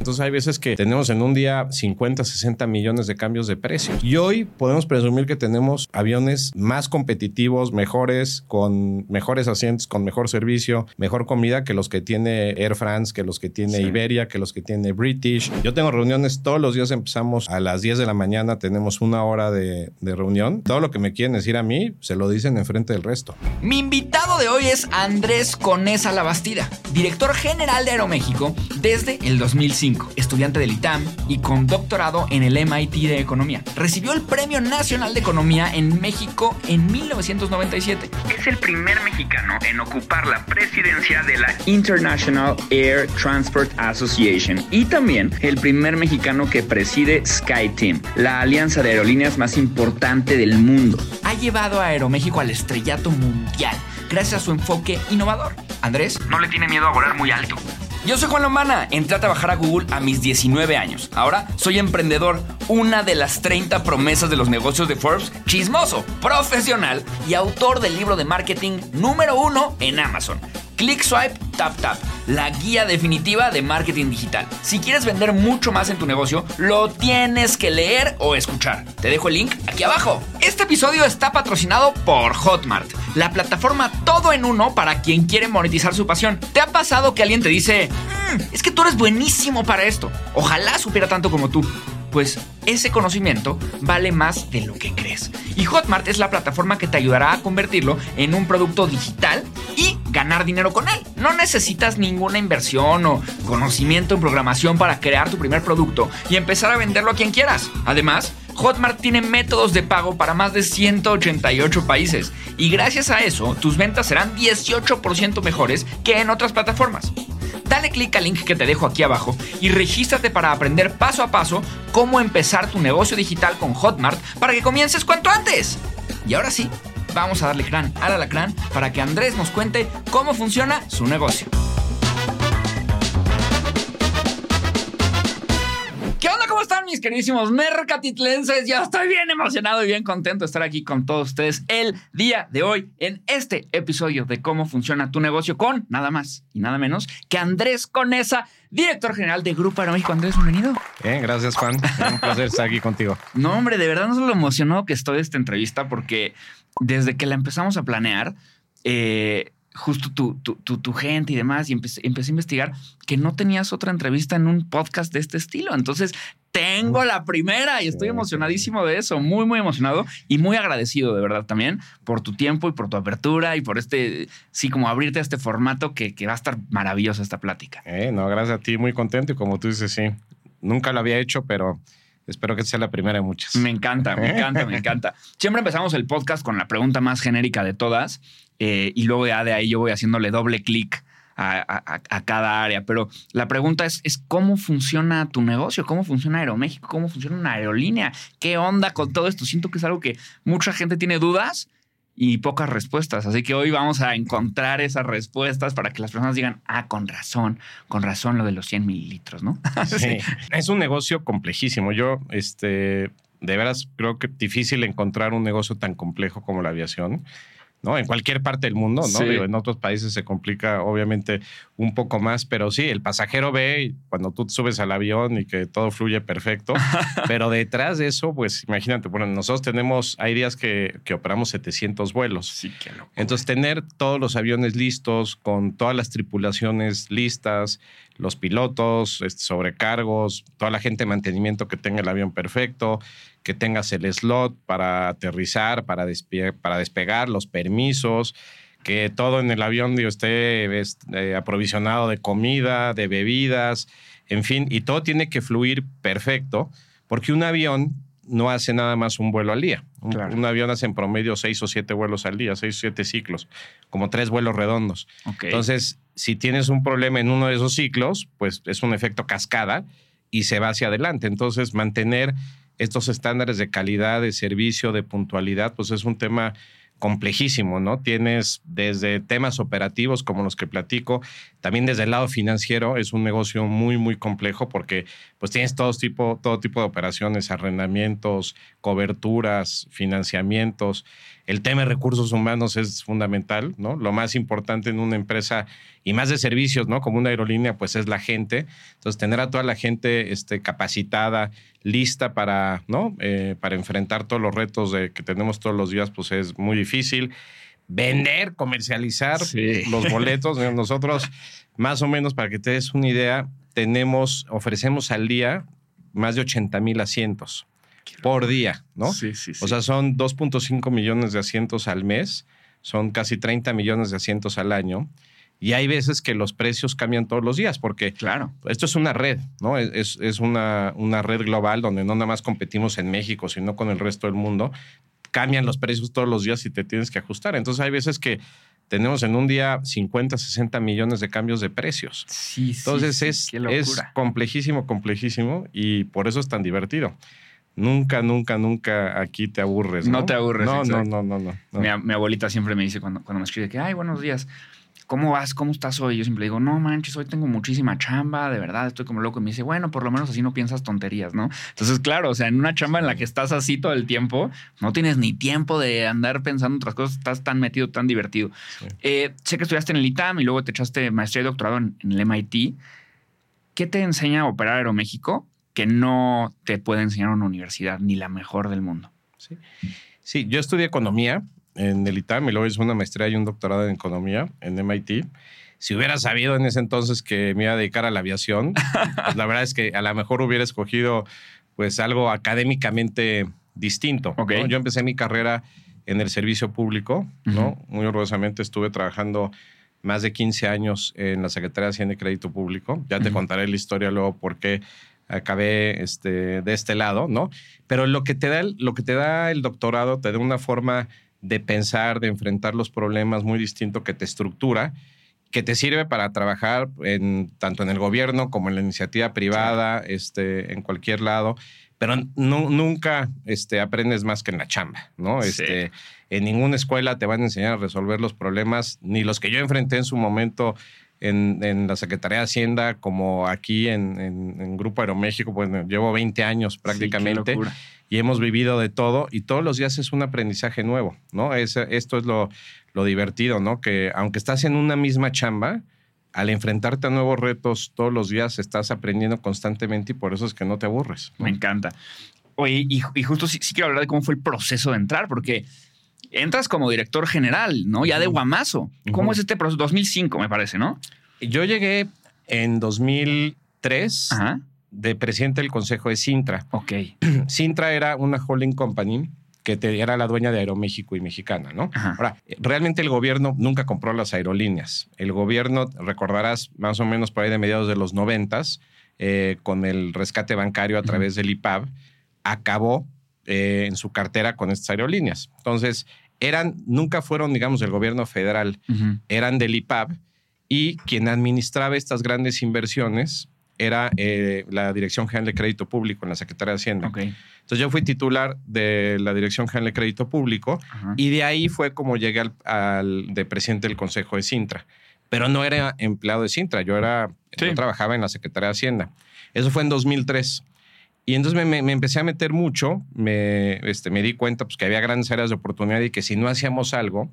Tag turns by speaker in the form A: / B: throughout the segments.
A: Entonces hay veces que tenemos en un día 50, 60 millones de cambios de precio. Y hoy podemos presumir que tenemos aviones más competitivos, mejores, con mejores asientos, con mejor servicio, mejor comida que los que tiene Air France, que los que tiene Iberia, que los que tiene British. Yo tengo reuniones todos los días, empezamos a las 10 de la mañana, tenemos una hora de, de reunión. Todo lo que me quieren decir a mí, se lo dicen enfrente del resto.
B: Mi invitado de hoy es Andrés Conesa Labastida, director general de Aeroméxico desde el 2005, estudiante del ITAM y con doctorado en el MIT de Economía. Recibió el Premio Nacional de Economía en México en 1997. Es el primer mexicano en ocupar la presidencia de la International Air Transport Association y también el primer mexicano que preside SkyTeam, la alianza de aerolíneas más importante del mundo. Ha llevado a Aeroméxico al estrellato mundial gracias a su enfoque innovador. Andrés no le tiene miedo a volar muy alto. Yo soy Juan Lombana, entré a trabajar a Google a mis 19 años. Ahora soy emprendedor, una de las 30 promesas de los negocios de Forbes, chismoso, profesional y autor del libro de marketing número uno en Amazon. Click Swipe Tap Tap, la guía definitiva de marketing digital. Si quieres vender mucho más en tu negocio, lo tienes que leer o escuchar. Te dejo el link aquí abajo. Este episodio está patrocinado por Hotmart, la plataforma todo en uno para quien quiere monetizar su pasión. ¿Te ha pasado que alguien te dice, "Mm, es que tú eres buenísimo para esto? Ojalá supiera tanto como tú pues ese conocimiento vale más de lo que crees. Y Hotmart es la plataforma que te ayudará a convertirlo en un producto digital y ganar dinero con él. No necesitas ninguna inversión o conocimiento en programación para crear tu primer producto y empezar a venderlo a quien quieras. Además, Hotmart tiene métodos de pago para más de 188 países y gracias a eso tus ventas serán 18% mejores que en otras plataformas. Dale clic al link que te dejo aquí abajo y regístrate para aprender paso a paso cómo empezar tu negocio digital con Hotmart para que comiences cuanto antes. Y ahora sí, vamos a darle crán al alacrán para que Andrés nos cuente cómo funciona su negocio. ¿Cómo están mis queridísimos mercatitlenses? Ya estoy bien emocionado y bien contento de estar aquí con todos ustedes el día de hoy en este episodio de cómo funciona tu negocio con nada más y nada menos que Andrés Conesa, director general de Grupo Aeroméxico. Andrés, bienvenido.
A: Bien, gracias Juan. Un placer estar aquí contigo.
B: No, hombre, de verdad no lo emocionado que estoy de esta entrevista porque desde que la empezamos a planear, eh, justo tu, tu, tu, tu, gente y demás, y empecé, empecé, a investigar que no tenías otra entrevista en un podcast de este estilo. Entonces, tengo la primera y estoy emocionadísimo de eso, muy, muy emocionado y muy agradecido de verdad también por tu tiempo y por tu apertura y por este, sí, como abrirte a este formato que, que va a estar maravillosa esta plática.
A: Eh, no, gracias a ti, muy contento y como tú dices, sí, nunca lo había hecho, pero... Espero que sea la primera de muchas.
B: Me encanta, me encanta, me encanta. Siempre empezamos el podcast con la pregunta más genérica de todas eh, y luego ya de ahí yo voy haciéndole doble clic a, a, cada área. Pero la pregunta es, es cómo funciona tu negocio, cómo funciona Aeroméxico, cómo funciona una aerolínea, qué onda con todo esto. Siento que es algo que mucha gente tiene dudas y pocas respuestas. Así que hoy vamos a encontrar esas respuestas para que las personas digan, ah, con razón, con razón lo de los 100 mililitros, ¿no?
A: sí. Es un negocio complejísimo. Yo, este, de veras creo que es difícil encontrar un negocio tan complejo como la aviación. ¿No? En cualquier parte del mundo, ¿no? Sí. Digo, en otros países se complica obviamente un poco más, pero sí, el pasajero ve cuando tú subes al avión y que todo fluye perfecto, pero detrás de eso, pues imagínate, bueno, nosotros tenemos, hay días que, que operamos 700 vuelos.
B: Sí, qué loco.
A: Entonces, tener todos los aviones listos, con todas las tripulaciones listas, los pilotos, este, sobrecargos, toda la gente de mantenimiento que tenga el avión perfecto, que tengas el slot para aterrizar, para, despe para despegar, los permisos, que todo en el avión digo, esté eh, aprovisionado de comida, de bebidas, en fin, y todo tiene que fluir perfecto, porque un avión no hace nada más un vuelo al día. Un, claro. un, avión hace en promedio seis o siete vuelos al día, seis o siete ciclos, como tres vuelos redondos.
B: Okay.
A: Entonces, si tienes un problema en uno de esos ciclos, pues es un efecto cascada y se va hacia adelante. Entonces, mantener estos estándares de calidad, de servicio, de puntualidad, pues es un tema complejísimo, ¿no? Tienes desde temas operativos como los que platico, también desde el lado financiero es un negocio muy, muy complejo porque pues tienes todo tipo, todo tipo de operaciones, arrendamientos, coberturas, financiamientos. El tema de recursos humanos es fundamental, ¿no? Lo más importante en una empresa y más de servicios, ¿no? Como una aerolínea, pues es la gente. Entonces, tener a toda la gente este, capacitada, lista para, ¿no? Eh, para enfrentar todos los retos de, que tenemos todos los días, pues es muy difícil. Vender, comercializar los boletos. Nosotros, más o menos, para que te des una idea, tenemos, ofrecemos al día más de 80 mil asientos por día, ¿no?
B: Sí, sí, sí.
A: O sea, son 2.5 millones de asientos al mes, son casi 30 millones de asientos al año. Y hay veces que los precios cambian todos los días, porque
B: claro.
A: esto es una red, ¿no? Es, es una, una red global donde no nada más competimos en México, sino con el resto del mundo. Cambian los precios todos los días y te tienes que ajustar. Entonces hay veces que tenemos en un día 50, 60 millones de cambios de precios.
B: Sí,
A: Entonces
B: sí,
A: es, es complejísimo, complejísimo y por eso es tan divertido. Nunca, nunca, nunca aquí te aburres. No,
B: No te aburres,
A: No, no, no, no, no. no.
B: Mi, abuelita siempre me dice cuando, cuando me escribe que, ay, buenos días, ¿cómo vas? ¿Cómo estás hoy? Yo siempre digo, no manches, hoy tengo muchísima chamba, de verdad, estoy como loco. Y me dice, bueno, por lo menos así no piensas tonterías, ¿no? Entonces, claro, o sea, en una chamba en la que estás así todo el tiempo, no tienes ni tiempo de andar pensando en otras cosas, estás tan metido, tan divertido.
A: Sí.
B: Eh, sé que estudiaste en el ITAM y luego te echaste maestría y doctorado en, en el MIT. ¿Qué te enseña a operar Aeroméxico que no te puede enseñar una universidad ni la mejor del mundo?
A: Sí. Sí, yo estudié economía en el ITAM y luego hice una maestría y un doctorado en economía en MIT. Si hubiera sabido en ese entonces que me iba a dedicar a la aviación, pues la verdad es que a lo mejor hubiera escogido pues algo académicamente distinto. ¿no?
B: Ok.
A: Yo empecé mi carrera en el servicio público, ¿no? Muy orgullosamente estuve trabajando más de 15 años en la Secretaría de Hacienda y Crédito Público. Ya te contaré la historia luego por qué acabé este, de este lado, ¿no? Pero lo que te da el, lo que te da el doctorado te da una forma de pensar, de enfrentar los problemas muy distinto que te estructura, que te sirve para trabajar en, tanto en el gobierno como en la iniciativa privada, este, en cualquier lado. Pero nu- nunca este, aprendes más que en la chamba, ¿no?
B: Sí.
A: Este, en ninguna escuela te van a enseñar a resolver los problemas, ni los que yo enfrenté en su momento en, en la Secretaría de Hacienda, como aquí en, en- en Grupo Aeroméxico, pues llevo 20 años prácticamente
B: Sí,
A: y hemos vivido de todo y todos los días es un aprendizaje nuevo, ¿no? Es, esto es lo, lo divertido, ¿no? Que aunque estás en una misma chamba, al enfrentarte a nuevos retos todos los días estás aprendiendo constantemente y por eso es que no te aburres. ¿no?
B: Me encanta. Oye, y, y justo sí, sí quiero hablar de cómo fue el proceso de entrar, porque entras como director general, ¿no? Ya de guamazo. ¿Cómo es este proceso? 2005, me parece, ¿no?
A: Yo llegué en 2003
B: Ajá.
A: de presidente del Consejo de Sintra.
B: Ok.
A: Sintra era una holding company que te- era la dueña de Aeroméxico y Mexicana, ¿no?
B: Ajá.
A: Ahora, realmente el gobierno nunca compró las aerolíneas. El gobierno, recordarás, más o menos por ahí de mediados de los noventas, eh, con el rescate bancario a través del IPAB, acabó eh, en su cartera con estas aerolíneas. Entonces, eran, nunca fueron, digamos, del gobierno federal,
B: Ujú.
A: eran del IPAB y quien administraba estas grandes inversiones era eh, la Dirección General de Crédito Público en la Secretaría de Hacienda.
B: Ok.
A: Entonces yo fui titular de la Dirección General de Crédito Público
B: Ajá.
A: y de ahí fue como llegué al, al- de presidente del Consejo de Sintra. Pero no era empleado de Sintra, yo era,
B: Sí.
A: yo trabajaba en la Secretaría de Hacienda. Eso fue en 2003. Y entonces me, me- empecé a meter mucho, me, este, me di cuenta pues, que había grandes áreas de oportunidad y que si no hacíamos algo,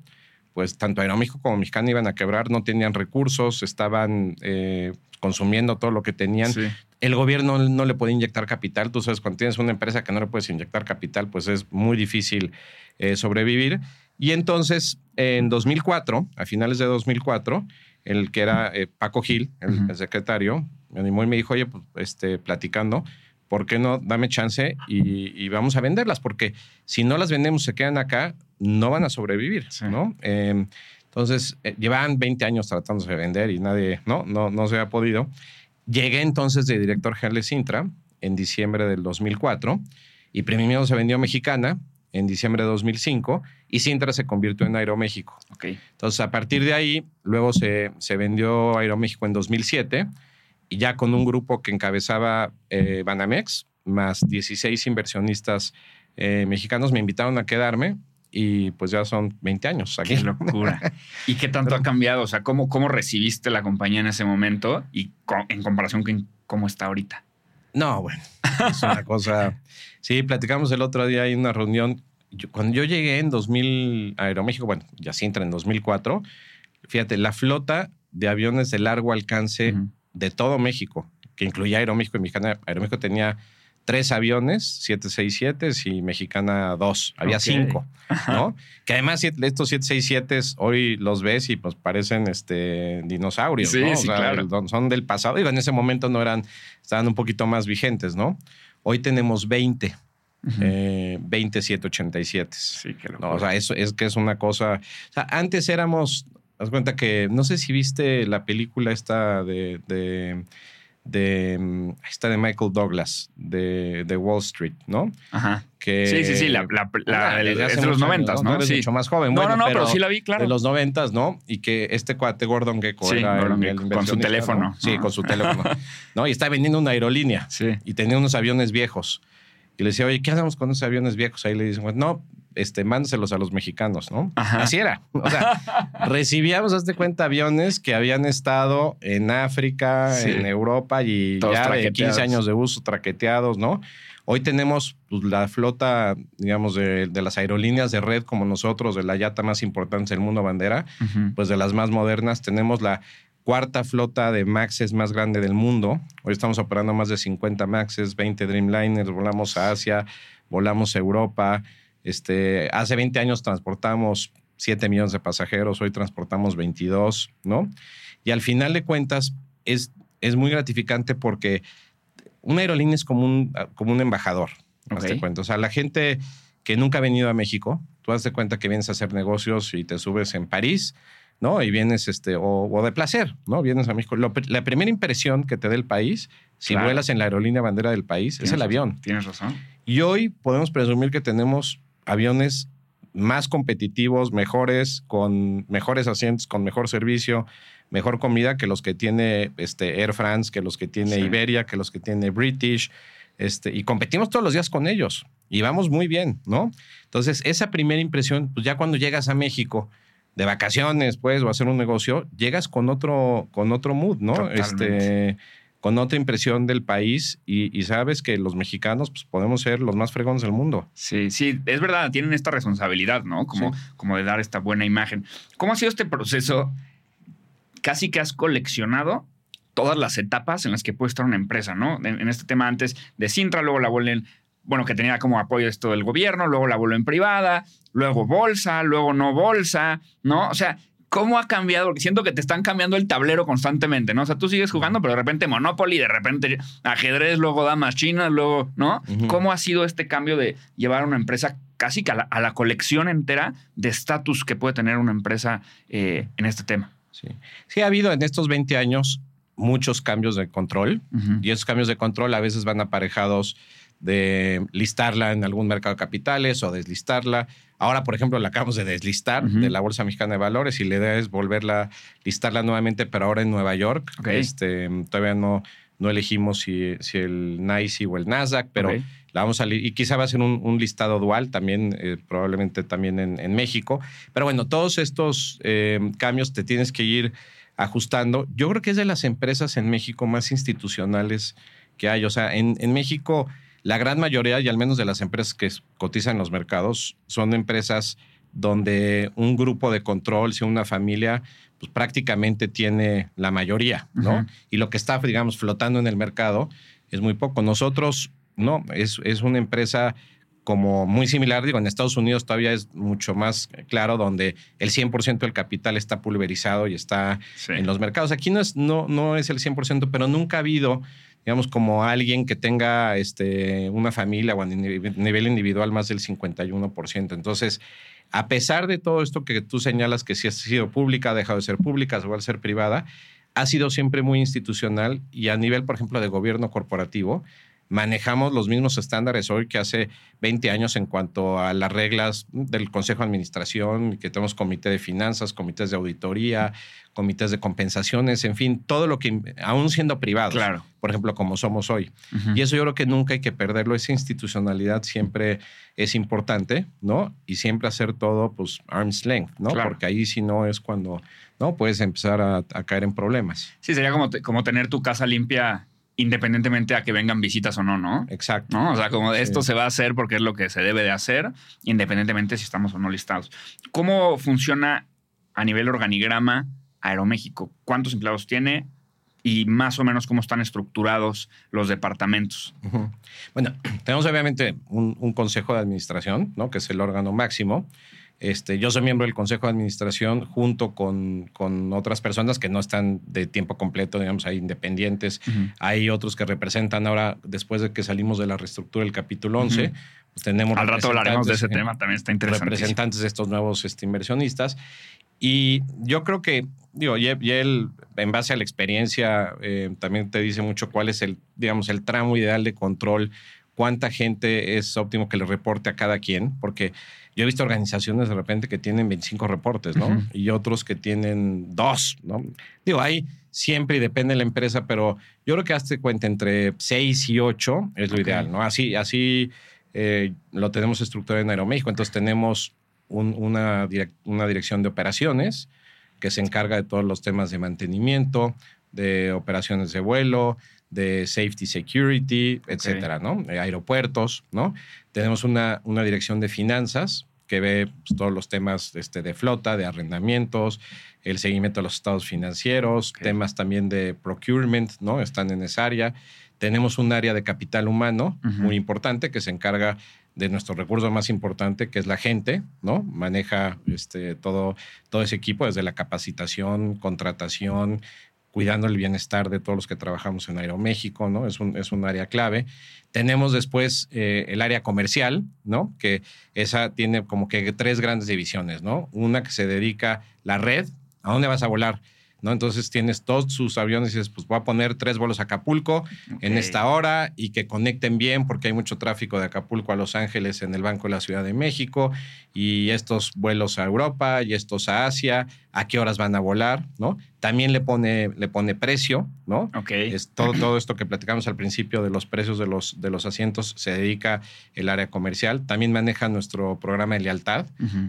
A: pues tanto Aeroméxico como Mexicana iban a quebrar, no tenían recursos, estaban eh, consumiendo todo lo que tenían.
B: Sí.
A: El gobierno no le puede inyectar capital. Tú sabes, cuando tienes una empresa que no le puedes inyectar capital, pues es muy difícil eh, sobrevivir. Y entonces, en 2004, a finales de 2004, el que era eh, Paco Gil, el,
B: Ujú.
A: el secretario, me animó y me dijo, oye, pues, este, platicando, ¿por qué no dame chance y, y vamos a venderlas? Porque si no las vendemos, se quedan acá, no van a sobrevivir,
B: Sí.
A: ¿no? Eh, entonces, eh, llevaban 20 años tratándose de vender y nadie, ¿no? No, no se ha podido. Llegué entonces de director general de Sintra en diciembre del 2004 y primero se vendió Mexicana en diciembre de 2005 y Sintra se convirtió en Aeroméxico.
B: Ok.
A: Entonces, a partir de ahí, luego se, se vendió Aeroméxico en 2007 y ya con un grupo que encabezaba eh, Banamex, más 16 inversionistas eh, mexicanos, me invitaron a quedarme y pues ya son 20 años aquí.
B: Qué locura. ¿Y qué tanto ha cambiado? O sea, ¿cómo, cómo recibiste la compañía en ese momento y en comparación con cómo está ahorita?
A: No, bueno, es una cosa. Sí, platicamos el otro día en una reunión. Yo- cuando yo llegué en 2000 a Aeroméxico, bueno, ya sí entra en 2004, fíjate, la flota de aviones de largo alcance. De todo México, que incluía Aeroméxico y Mexicana. Aeroméxico tenía tres aviones, 767 y Mexicana dos. Había cinco, ¿no? que además estos 767 hoy los ves y pues parecen este, dinosaurios,
B: Sí,
A: ¿no?
B: sí, claro.
A: el- son del pasado. Digo, en ese momento no eran, estaban un poquito más vigentes, ¿no? Hoy tenemos 20,
B: Ujú.
A: eh, 20 787.
B: sí, qué
A: No,
B: locura.
A: o sea, eso es que es una cosa. O sea, antes éramos. Haz cuenta que. No sé si viste la película esta de. de de mm, esta de Michael Douglas de, de Wall Street, ¿no?
B: Ajá.
A: Que
B: Sí, sí, sí, la, la- la-
A: Ah,
B: es de los noventas, ¿no?
A: Eres
B: sí.
A: mucho más joven.
B: No,
A: bueno,
B: no, no, pero, sí la vi, claro.
A: De los noventas, ¿no? Y que este cuate Gordon Gekko
B: Sí,
A: era
B: Gordon
A: el
B: Gekko, con su teléfono.
A: ¿no? Sí, con su teléfono. ¿No? Y está vendiendo una aerolínea
B: Sí.
A: y tenía unos aviones viejos. Y le decía, oye, ¿qué hacemos con esos aviones viejos? Ahí le dicen, no, este, mándaselos a los mexicanos, ¿no?
B: Ajá.
A: Así era. O sea, recibíamos, hazte cuenta, aviones que habían estado en África,
B: Sí.
A: en Europa y
B: Todos
A: ya de
B: traqueteados.
A: 15 años de uso, traqueteados, ¿no? Hoy tenemos pues, la flota, digamos, de, de las aerolíneas de red como nosotros, de la yata más importante del mundo, bandera, pues de las más modernas. Tenemos la cuarta flota de Maxes más grande del mundo. Hoy estamos operando más de 50 Maxes, 20 Dreamliners, volamos a Asia, volamos a Europa. Este, hace 20 años transportamos 7 millones de pasajeros, hoy transportamos 22, ¿no? Y al final de cuentas es, es muy gratificante porque una aerolínea es como un, como un embajador, hazte
B: Ok.
A: cuenta. O sea, la gente que nunca ha venido a México, tú de cuenta que vienes a hacer negocios y te subes en París, ¿no? Y vienes, este, o, o de placer, ¿no? Vienes a México. Lo la primera impresión que te dé el país, si
B: Claro.
A: vuelas en la aerolínea bandera del país, es el avión.
B: Tienes razón.
A: Y hoy podemos presumir que tenemos aviones más competitivos, mejores, con mejores asientos, con mejor servicio, mejor comida que los que tiene este, Air France, que los que tiene
B: Sí.
A: Iberia, que los que tiene British. Este, y competimos todos los días con ellos. Y vamos muy bien, ¿no? Entonces, esa primera impresión, pues ya cuando llegas a México de vacaciones, pues, o a hacer un negocio, llegas con otro, con otro mood, ¿no?
B: Totalmente.
A: Este, con otra impresión del país y, y sabes que los mexicanos pues, podemos ser los más fregones del mundo.
B: Sí, sí, es verdad, tienen esta responsabilidad, ¿no? Como, como de dar esta buena imagen. ¿Cómo ha sido este proceso? Casi que has coleccionado todas las etapas en las que puede estar una empresa, ¿no? En, en este tema antes de Sintra, luego la vuelven, bueno, que tenía como apoyo esto del gobierno, luego la vuelven privada, luego bolsa, luego no bolsa, ¿no? O sea, ¿cómo ha cambiado? Porque siento que te están cambiando el tablero constantemente, ¿no? O sea, tú sigues jugando, pero de repente Monopoly, de repente ajedrez, luego damas chinas, luego, ¿no? ¿Cómo ha sido este cambio de llevar a una empresa casi que a la, a la colección entera de estatus que puede tener una empresa eh, en este tema?
A: Sí. sí, ha habido en estos 20 años muchos cambios de control y esos cambios de control a veces van aparejados de listarla en algún mercado de capitales o deslistarla. Ahora, por ejemplo, la acabamos de deslistar de la Bolsa Mexicana de Valores y la idea es volverla a listarla nuevamente, pero ahora en Nueva York. Este, todavía no, no elegimos si, si el NYSE o el Nasdaq, pero la vamos a y quizá va a ser un, un listado dual también, eh, probablemente también en, en México. Pero bueno, todos estos eh, cambios te tienes que ir ajustando. Yo creo que es de las empresas en México más institucionales que hay. O sea, en, en México la gran mayoría, y al menos de las empresas que cotizan en los mercados, son empresas donde un grupo de control, si una familia, pues prácticamente tiene la mayoría, ¿no? Y lo que está, digamos, flotando en el mercado es muy poco. Nosotros, no, es, es una empresa como muy similar, digo, en Estados Unidos todavía es mucho más claro, donde el 100% del capital está pulverizado y está
B: Sí.
A: en los mercados. Aquí no es, no, no es el 100%, pero nunca ha habido, digamos, como alguien que tenga este, una familia o a ni- nivel individual más del 51%. Entonces, a pesar de todo esto que tú señalas que si ha sido pública, ha dejado de ser pública, se va a ser privada, ha sido siempre muy institucional y a nivel, por ejemplo, de gobierno corporativo, manejamos los mismos estándares hoy que hace 20 años en cuanto a las reglas del Consejo de Administración, que tenemos comité de finanzas, comités de auditoría, comités de compensaciones, en fin, todo lo que, aún siendo privados,
B: Claro.
A: por ejemplo, como somos hoy. Y eso yo creo que nunca hay que perderlo. Esa institucionalidad siempre es importante, ¿no? Y siempre hacer todo, pues, arm's length, ¿no?
B: Claro.
A: Porque ahí si no es cuando, ¿no? Puedes empezar a, a caer en problemas.
B: Sí, sería como, como tener tu casa limpia independientemente a que vengan visitas o no, ¿no?
A: Exacto.
B: ¿No? O sea, como de
A: Sí.
B: esto se va a hacer porque es lo que se debe de hacer, independientemente si estamos o no listados. ¿Cómo funciona a nivel organigrama Aeroméxico? ¿Cuántos empleados tiene? Y más o menos cómo están estructurados los departamentos.
A: Bueno, tenemos obviamente un, un, consejo de administración, ¿no? que es el órgano máximo. Este, yo soy miembro del Consejo de Administración junto con, con, otras personas que no están de tiempo completo, digamos, hay independientes. Hay otros que representan ahora, después de que salimos de la reestructura del capítulo 11, pues tenemos...
B: Al rato hablaremos de ese tema, también está interesante.
A: Representantes de estos nuevos este, inversionistas. Y yo creo que, digo, y él, en base a la experiencia, eh, también te dice mucho cuál es el, digamos, el tramo ideal de control, cuánta gente es óptimo que le reporte a cada quien, porque yo he visto organizaciones de repente que tienen 25 reportes, ¿no? Y otros que tienen dos, ¿no? Digo, hay siempre y depende de la empresa, pero yo creo que hazte cuenta entre 6 y 8 es lo ideal, ¿no? Así, así eh, lo tenemos estructurado en Aeroméxico. Entonces tenemos una, una dirección de operaciones que se encarga de todos los temas de mantenimiento, de operaciones de vuelo, de safety security, etcétera, ¿no? Aeropuertos, ¿no? Tenemos una, una dirección de finanzas que ve pues, todos los temas este, de flota, de arrendamientos, el seguimiento de los estados financieros, temas también de procurement, ¿no? Están en esa área. Tenemos un área de capital humano muy importante que se encarga de nuestro recurso más importante, que es la gente, ¿no? Maneja este, todo, todo ese equipo, desde la capacitación, contratación, cuidando el bienestar de todos los que trabajamos en Aeroméxico, ¿no? Es un, es un área clave. Tenemos después eh, el área comercial, ¿no? Que esa tiene como que tres grandes divisiones, ¿no? Una que se dedica la red, ¿a dónde vas a volar? ¿No? Entonces tienes todos sus aviones y dices, pues voy a poner tres vuelos a Acapulco en esta hora y que conecten bien porque hay mucho tráfico de Acapulco a Los Ángeles en el Banco de la Ciudad de México y estos vuelos a Europa y estos a Asia, a qué horas van a volar, ¿no? También le pone, le pone precio, ¿no?
B: Ok.
A: Es todo, todo esto que platicamos al principio de los precios de los, de los asientos se dedica el área comercial. También maneja nuestro programa de lealtad,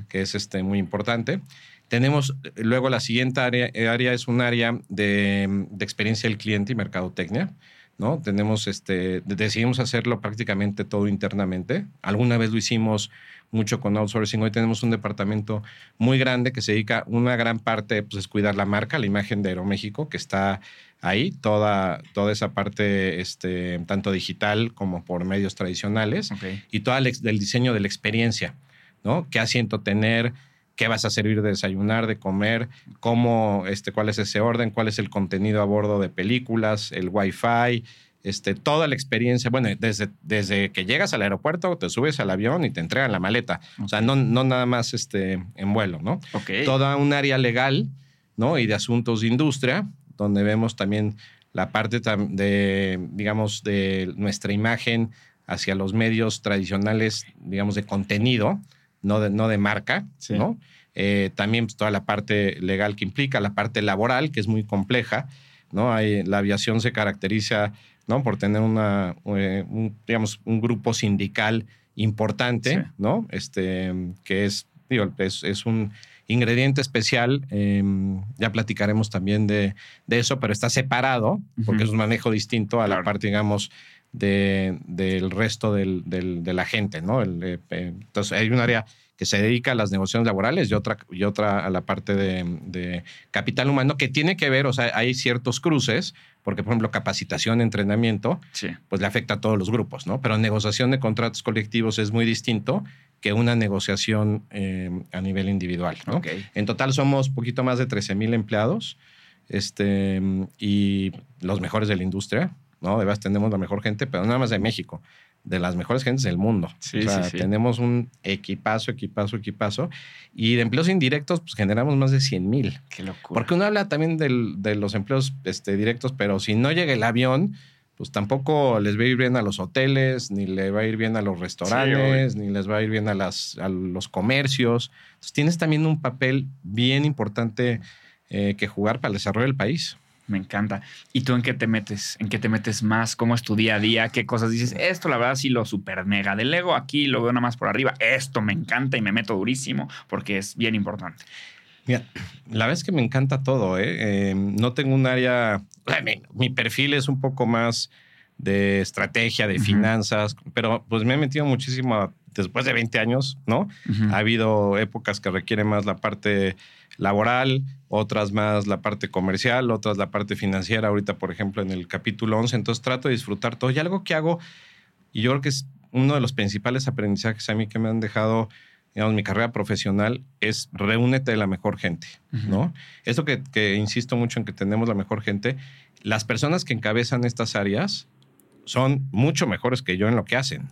A: que es este, muy importante. Tenemos luego la siguiente área, área es un área de, experiencia del cliente y mercadotecnia. ¿no? Tenemos este, decidimos hacerlo prácticamente todo internamente. Alguna vez lo hicimos mucho con outsourcing. Hoy tenemos un departamento muy grande que se dedica, una gran parte pues, es cuidar la marca, la imagen de Aeroméxico, que está ahí, toda, toda esa parte, este, tanto digital como por medios tradicionales, y todo el, del diseño de la experiencia, ¿no? ¿Qué asiento tener? Qué vas a servir de desayunar, de comer, cómo, este, cuál es ese orden, cuál es el contenido a bordo de películas, el Wi-Fi, este, toda la experiencia, bueno, desde, desde que llegas al aeropuerto, te subes al avión y te entregan la maleta. O sea, no, no nada más este, en vuelo, ¿no? Toda un área legal, ¿no? Y de asuntos de industria, donde vemos también la parte de, digamos, de nuestra imagen hacia los medios tradicionales, digamos, de contenido, no de, no de marca, ¿no? Eh, también pues, toda la parte legal que implica, la parte laboral, que es muy compleja, ¿no? Hay, la aviación se caracteriza, ¿no? Por tener una, eh, un, digamos, un grupo sindical importante, ¿no? Este, que es, digo, es, un ingrediente especial. Em, ya platicaremos también de, de, eso, pero está separado, porque es un manejo distinto a la parte, digamos, de, del resto del, de la gente, ¿no? Eh, eh, entonces, hay un área que se dedica a las negociaciones laborales y otra, y otra a la parte de, capital humano, que tiene que ver, o sea, hay ciertos cruces, porque, por ejemplo, capacitación, entrenamiento, pues le afecta a todos los grupos, ¿no? Pero negociación de contratos colectivos es muy distinto que una negociación eh, a nivel individual, ¿no? En total somos poquito más de 13 mil empleados este, y los mejores de la industria. ¿No? De verdad tenemos la mejor gente, pero nada más de México, de las mejores gentes del mundo. Sí, o sea, tenemos un equipazo, equipazo, equipazo. Y de empleos indirectos, pues generamos más de 100 mil.
B: Qué locura.
A: Porque uno habla también de los empleos este, directos, pero si no llega el avión, pues tampoco les va a ir bien a los hoteles, ni le va a ir bien a los restaurantes, ni les va a ir bien a, las, a los comercios. Entonces tienes también un papel bien importante eh, que jugar para el desarrollo del país.
B: Me encanta. ¿Y tú en qué te metes? ¿En qué te metes más? ¿Cómo es tu día a día? ¿Qué cosas dices? Esto, la verdad, sí lo super mega delego. Aquí lo veo nada más por arriba. Esto me encanta y me meto durísimo porque es bien importante.
A: Mira, la verdad es que me encanta todo. ¿eh? eh no tengo un área. Mi, perfil es un poco más de estrategia, de finanzas, pero pues me he metido muchísimo después de 20 años, ¿no? Ha habido épocas que requieren más la parte laboral, otras más la parte comercial, otras la parte financiera, ahorita por ejemplo en el capítulo 11, entonces trato de disfrutar todo. Y algo que hago, y yo creo que es uno de los principales aprendizajes a mí que me han dejado, digamos, mi carrera profesional, es reúnete de la mejor gente, ¿no? Esto que, que, insisto mucho en que tenemos la mejor gente, las personas que encabezan estas áreas son mucho mejores que yo en lo que hacen.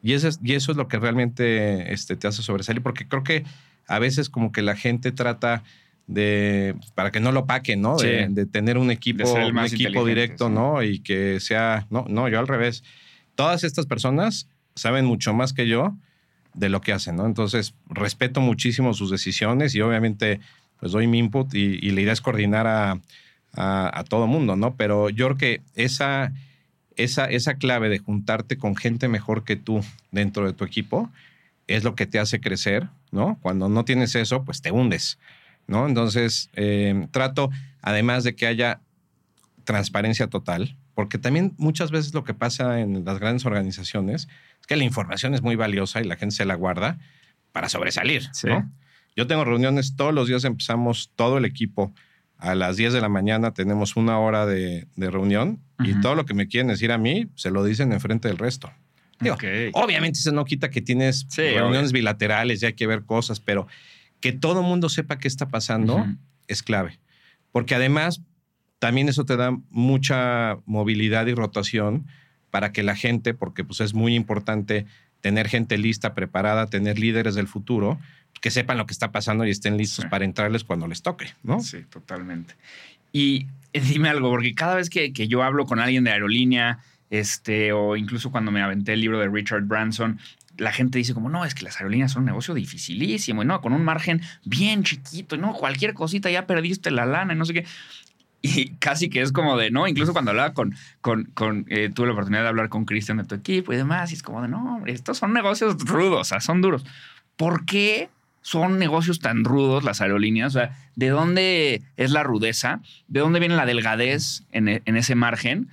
A: y, eso es, y eso es lo que realmente este, te hace sobresalir, porque creo que a veces como que la gente trata de para que no lo paquen, ¿no? De, tener un equipo, un equipo directo, ¿no? Y que sea, no, no, yo al revés. Todas estas personas saben mucho más que yo de lo que hacen, ¿no? Entonces, respeto muchísimo sus decisiones y obviamente pues doy mi input y, la idea es coordinar a, a, todo mundo, ¿no? Pero yo creo que esa, esa, esa clave de juntarte con gente mejor que tú dentro de tu equipo es lo que te hace crecer, ¿no? Cuando no tienes eso, pues te hundes. ¿no? Entonces, eh, trato, además de que haya transparencia total, porque también muchas veces lo que pasa en las grandes organizaciones es que la información es muy valiosa y la gente se la guarda para sobresalir, Yo tengo reuniones todos los días, empezamos todo el equipo a las 10 de la mañana, tenemos una hora de, reunión y todo lo que me quieren decir a mí se lo dicen enfrente del resto. Obviamente eso no quita que tienes reuniones bilaterales, ya hay que ver cosas, pero que todo mundo sepa qué está pasando es clave. Porque además, también eso te da mucha movilidad y rotación para que la gente, porque pues es muy importante tener gente lista, preparada, tener líderes del futuro, que sepan lo que está pasando y estén listos para entrarles cuando les toque, ¿no?
B: Sí, totalmente. Y dime algo, porque cada vez que, que yo hablo con alguien de aerolínea, este, o incluso cuando me aventé el libro de Richard Branson, la gente dice como, no, es que las aerolíneas son un negocio dificilísimo, y no, con un margen bien chiquito, y no, cualquier cosita ya perdiste la lana y no sé qué. Y casi que es como de, no, incluso cuando hablaba con, con, con eh, tuve la oportunidad de hablar con Cristian de tu equipo y demás, y es como de, no, estos son negocios rudos, o sea, son duros. ¿Por qué son negocios tan rudos las aerolíneas? O sea, ¿de dónde es la rudeza? ¿De dónde viene la delgadez en, en ese margen?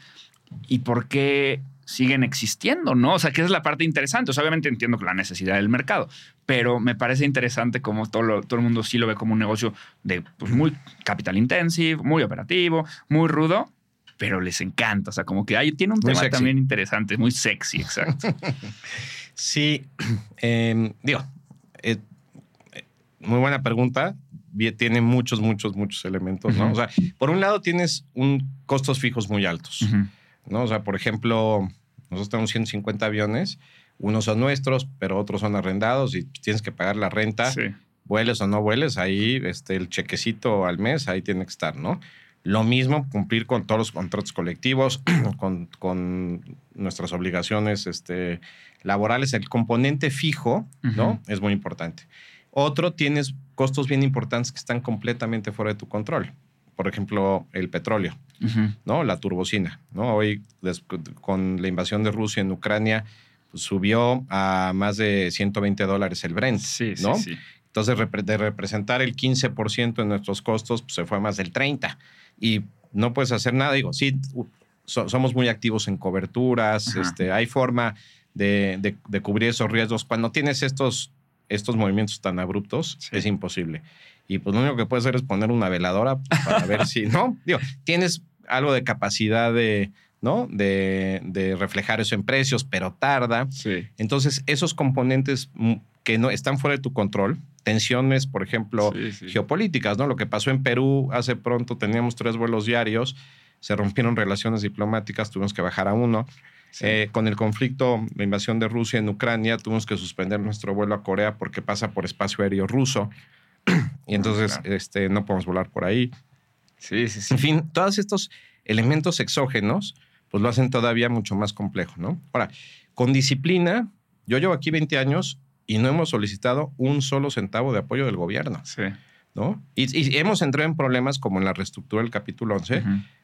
B: ¿Y por qué siguen existiendo, ¿no? O sea, que es la parte interesante. O sea, obviamente entiendo la necesidad del mercado, pero me parece interesante cómo todo, todo el mundo sí lo ve como un negocio de pues, muy capital intensive, muy operativo, muy rudo, pero les encanta. O sea, como que ahí tiene un tema también interesante, muy sexy, exacto.
A: sí, em, digo, eh, muy buena pregunta. Tiene muchos, muchos, muchos elementos, ¿no? O sea, por un lado tienes un costos fijos muy altos. ¿No? O sea, por ejemplo, nosotros tenemos 150 aviones, unos son nuestros, pero otros son arrendados y tienes que pagar la renta. Sí. Vueles o no vueles, ahí este, el chequecito al mes, ahí tiene que estar, ¿no? Lo mismo, cumplir con todos los contratos colectivos, con, nuestras obligaciones este, laborales. El componente fijo, ¿no? Es muy importante. Otro, tienes costos bien importantes que están completamente fuera de tu control por ejemplo, el petróleo, ¿no? La turbocina, ¿no? Hoy, con la invasión de Rusia en Ucrania, pues, subió a más de 120 dólares el Brent, ¿no? Sí, sí. Entonces, de representar el 15% de nuestros costos, pues, se fue a más del 30%. Y no puedes hacer nada. Digo, sí, somos muy activos en coberturas, este, hay forma de, cubrir esos riesgos. Cuando tienes estos, estos movimientos tan abruptos, es imposible y pues lo único que puedes hacer es poner una veladora para ver si, ¿no? Digo, tienes algo de capacidad de, ¿no? De, de, reflejar eso en precios, pero tarda. Sí. Entonces, esos componentes que no están fuera de tu control, tensiones, por ejemplo, geopolíticas, ¿no? Lo que pasó en Perú hace pronto, teníamos tres vuelos diarios, se rompieron relaciones diplomáticas, tuvimos que bajar a uno. Eh, con el conflicto, la invasión de Rusia en Ucrania, tuvimos que suspender nuestro vuelo a Corea porque pasa por espacio aéreo ruso y entonces este, no podemos volar por ahí. Sí, sí, sí. En fin, todos estos elementos exógenos, pues lo hacen todavía mucho más complejo, ¿no? Ahora, con disciplina, yo llevo aquí 20 años y no hemos solicitado un solo centavo de apoyo del gobierno. Sí. ¿No? Y, hemos entrado en problemas como en la reestructura del capítulo 11,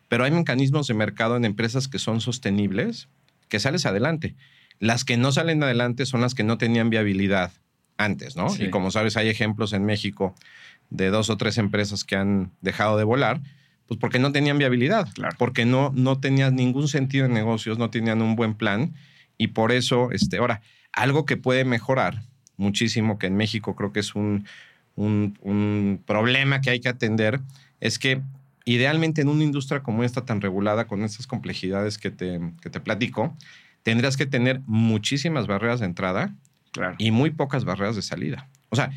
A: pero hay mecanismos de mercado en empresas que son sostenibles, que sales adelante. Las que no salen adelante son las que no tenían viabilidad antes, ¿no? Y como sabes, hay ejemplos en México de dos o tres empresas que han dejado de volar, pues porque no tenían viabilidad, porque no, no tenían ningún sentido en negocios, no tenían un buen plan y por eso, este, ahora, Algo que puede mejorar muchísimo, que en México creo que es un, un, problema que hay que atender, es que idealmente en una industria como esta tan regulada, con estas complejidades que te, que te platico, tendrías que tener muchísimas barreras de entrada y muy pocas barreras de salida. O sea,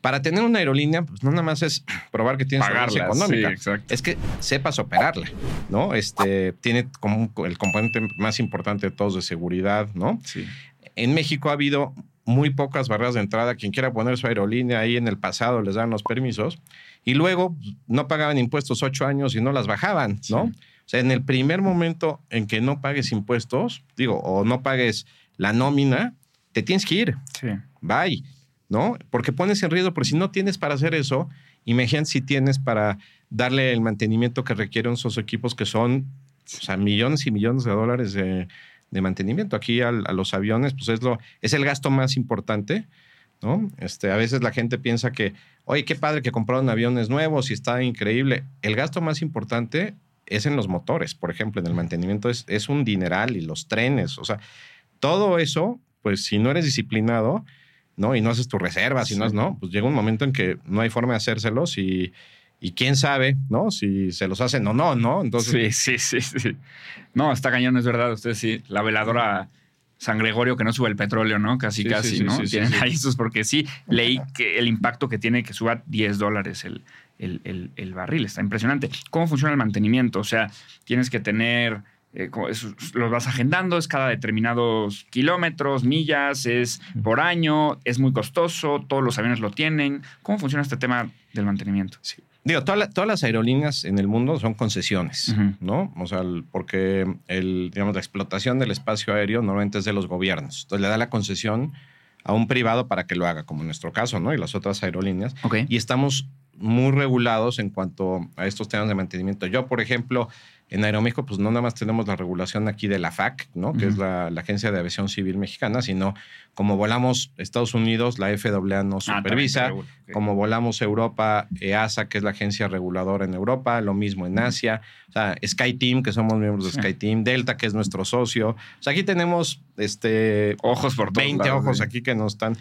A: para tener una aerolínea, pues no nada más es probar que tienes
B: solvencia económica.
A: es que sepas operarla, ¿no? Este tiene como el componente más importante de todos de seguridad, ¿no?
B: Sí.
A: En México ha habido muy pocas barreras de entrada. Quien quiera poner su aerolínea ahí en el pasado les dan los permisos y luego no pagaban impuestos ocho años y no las bajaban, ¿no? O sea, en el primer momento en que no pagues impuestos, digo, o no pagues la nómina, te tienes que ir.
B: Sí.
A: Bye. ¿no? Porque pones en riesgo, porque si no tienes para hacer eso, imagínate si tienes para darle el mantenimiento que requieren esos equipos que son o sea, millones y millones de dólares de, mantenimiento. Aquí a, los aviones, pues es, lo, es el gasto más importante, ¿no? Este, a veces la gente piensa que, oye, qué padre que compraron aviones nuevos y está increíble. El gasto más importante es en los motores, por ejemplo, en el mantenimiento es, es un dineral y los trenes, o sea, todo eso, pues si no eres disciplinado, ¿no? Y no haces tus reservas y no, ¿no? Pues llega un momento en que no hay forma de hacérselos y, y quién sabe, ¿no? Si se los hacen o no, ¿no?
B: Entonces... Sí, sí, sí, sí. No, está cañón, es verdad. Ustedes sí, la veladora San Gregorio que no sube el petróleo, ¿no? Casi, casi, ¿no? Tienen ahí esos, porque sí, leí que el impacto que tiene que suba 10 dólares el, el, el barril. Está impresionante. ¿Cómo funciona el mantenimiento? O sea, tienes que tener eh, los vas agendando, es cada determinados kilómetros, millas, es por año, es muy costoso, todos los aviones lo tienen. ¿Cómo funciona este tema del mantenimiento?
A: Sí. Digo, todas las aerolíneas en el mundo son concesiones, ¿no? O sea, porque el, digamos, la explotación del espacio aéreo normalmente es de los gobiernos. Entonces le da la concesión a un privado para que lo haga, como en nuestro caso, ¿no? Y las otras aerolíneas. Y estamos muy regulados en cuanto a estos temas de mantenimiento. Yo, por ejemplo, en Aeroméxico, pues no nada más tenemos la regulación aquí de la FAC, ¿no? Que es la, Agencia de Aviación Civil Mexicana, sino como volamos Estados Unidos, la FAA nos ah, supervisa. Como volamos Europa, EASA, que es la agencia reguladora en Europa, lo mismo en Asia. O sea, SkyTeam, que somos miembros de SkyTeam, Delta, que es nuestro socio. O sea, aquí tenemos este,
B: ojos por
A: 20 ojos aquí que nos están.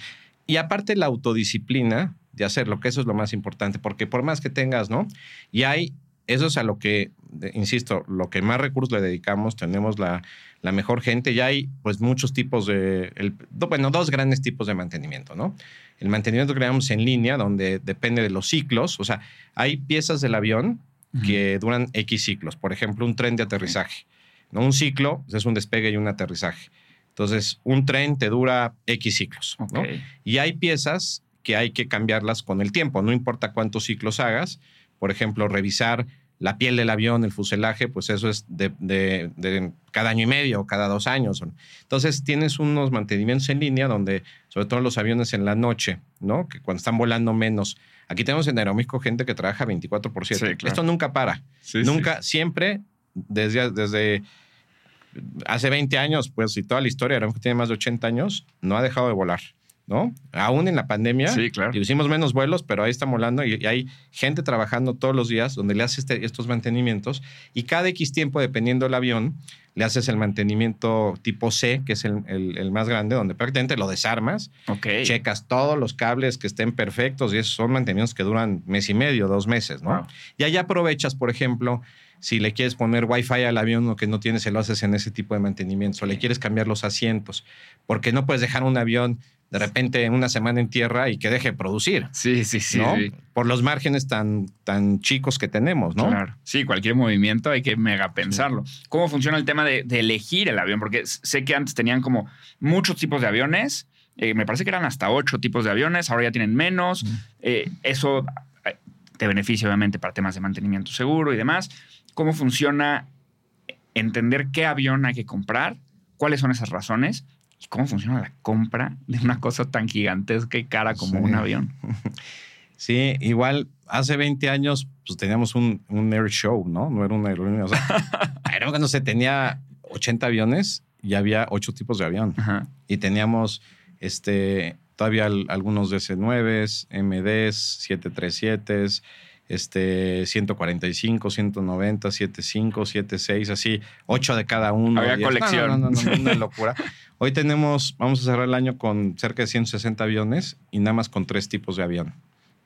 A: Y aparte la autodisciplina de hacerlo, que eso es lo más importante, porque por más que tengas, ¿no? Y hay eso es a lo que, insisto, lo que más recursos le dedicamos, tenemos la, la mejor gente, ya hay pues muchos tipos de, bueno, dos grandes tipos de mantenimiento, ¿no? El mantenimiento que creamos en línea, donde depende de los ciclos, o sea, hay piezas del avión que duran X ciclos, por ejemplo, un tren de aterrizaje, ¿no? Un ciclo pues, es un despegue y un aterrizaje. Entonces, un tren te dura X ciclos, ¿no? Y hay piezas que hay que cambiarlas con el tiempo, no importa cuántos ciclos hagas, por ejemplo, revisar la piel del avión, el fuselaje, pues eso es de, cada año y medio o cada dos años. Entonces tienes unos mantenimientos en línea donde, sobre todo los aviones en la noche, ¿no? Que cuando están volando menos. Aquí tenemos en Aeroméxico gente que trabaja 24 por 7. Esto nunca para. nunca, siempre, desde, desde hace 20 años, pues, y toda la historia, Aeroméxico tiene más de 80 años, no ha dejado de volar. ¿No? Aún en la pandemia.
B: Sí, claro.
A: Hicimos menos vuelos, pero ahí está volando y, hay gente trabajando todos los días donde le hace este, estos mantenimientos y cada X tiempo, dependiendo del avión, le haces el mantenimiento tipo C, que es el, más grande, donde prácticamente lo desarmas, checas todos los cables que estén perfectos y esos son mantenimientos que duran mes y medio, dos meses, ¿no? Y ahí aprovechas, por ejemplo, si le quieres poner Wi-Fi al avión o que no tienes, se lo haces en ese tipo de mantenimiento, o le quieres cambiar los asientos, porque no puedes dejar un avión de repente una semana en tierra y que deje de producir.
B: Sí, sí, sí,
A: Por los márgenes tan, tan chicos que tenemos, ¿no? Claro.
B: Sí, cualquier movimiento hay que mega pensarlo. ¿Cómo funciona el tema de, elegir el avión? Porque sé que antes tenían como muchos tipos de aviones. Eh, me parece que eran hasta ocho tipos de aviones, ahora ya tienen menos. Eh, eso eh, te beneficia obviamente para temas de mantenimiento seguro y demás. ¿Cómo funciona entender qué avión hay que comprar? ¿Cuáles son esas razones? Cómo funciona la compra de una cosa tan gigantesca y cara como un avión.
A: Sí, igual hace 20 años pues teníamos un, air show, ¿no? No era una aerolínea. O sea, era cuando se tenía 80 aviones y había 8 tipos de avión. Y teníamos este, todavía algunos DC-9, MDs, 737s, este 145, 190, 75, 76, así, 8 de cada uno.
B: Había colección.
A: No, no, no, no, una locura. Hoy tenemos, vamos a cerrar el año con cerca de 160 aviones y nada más con tres tipos de avión,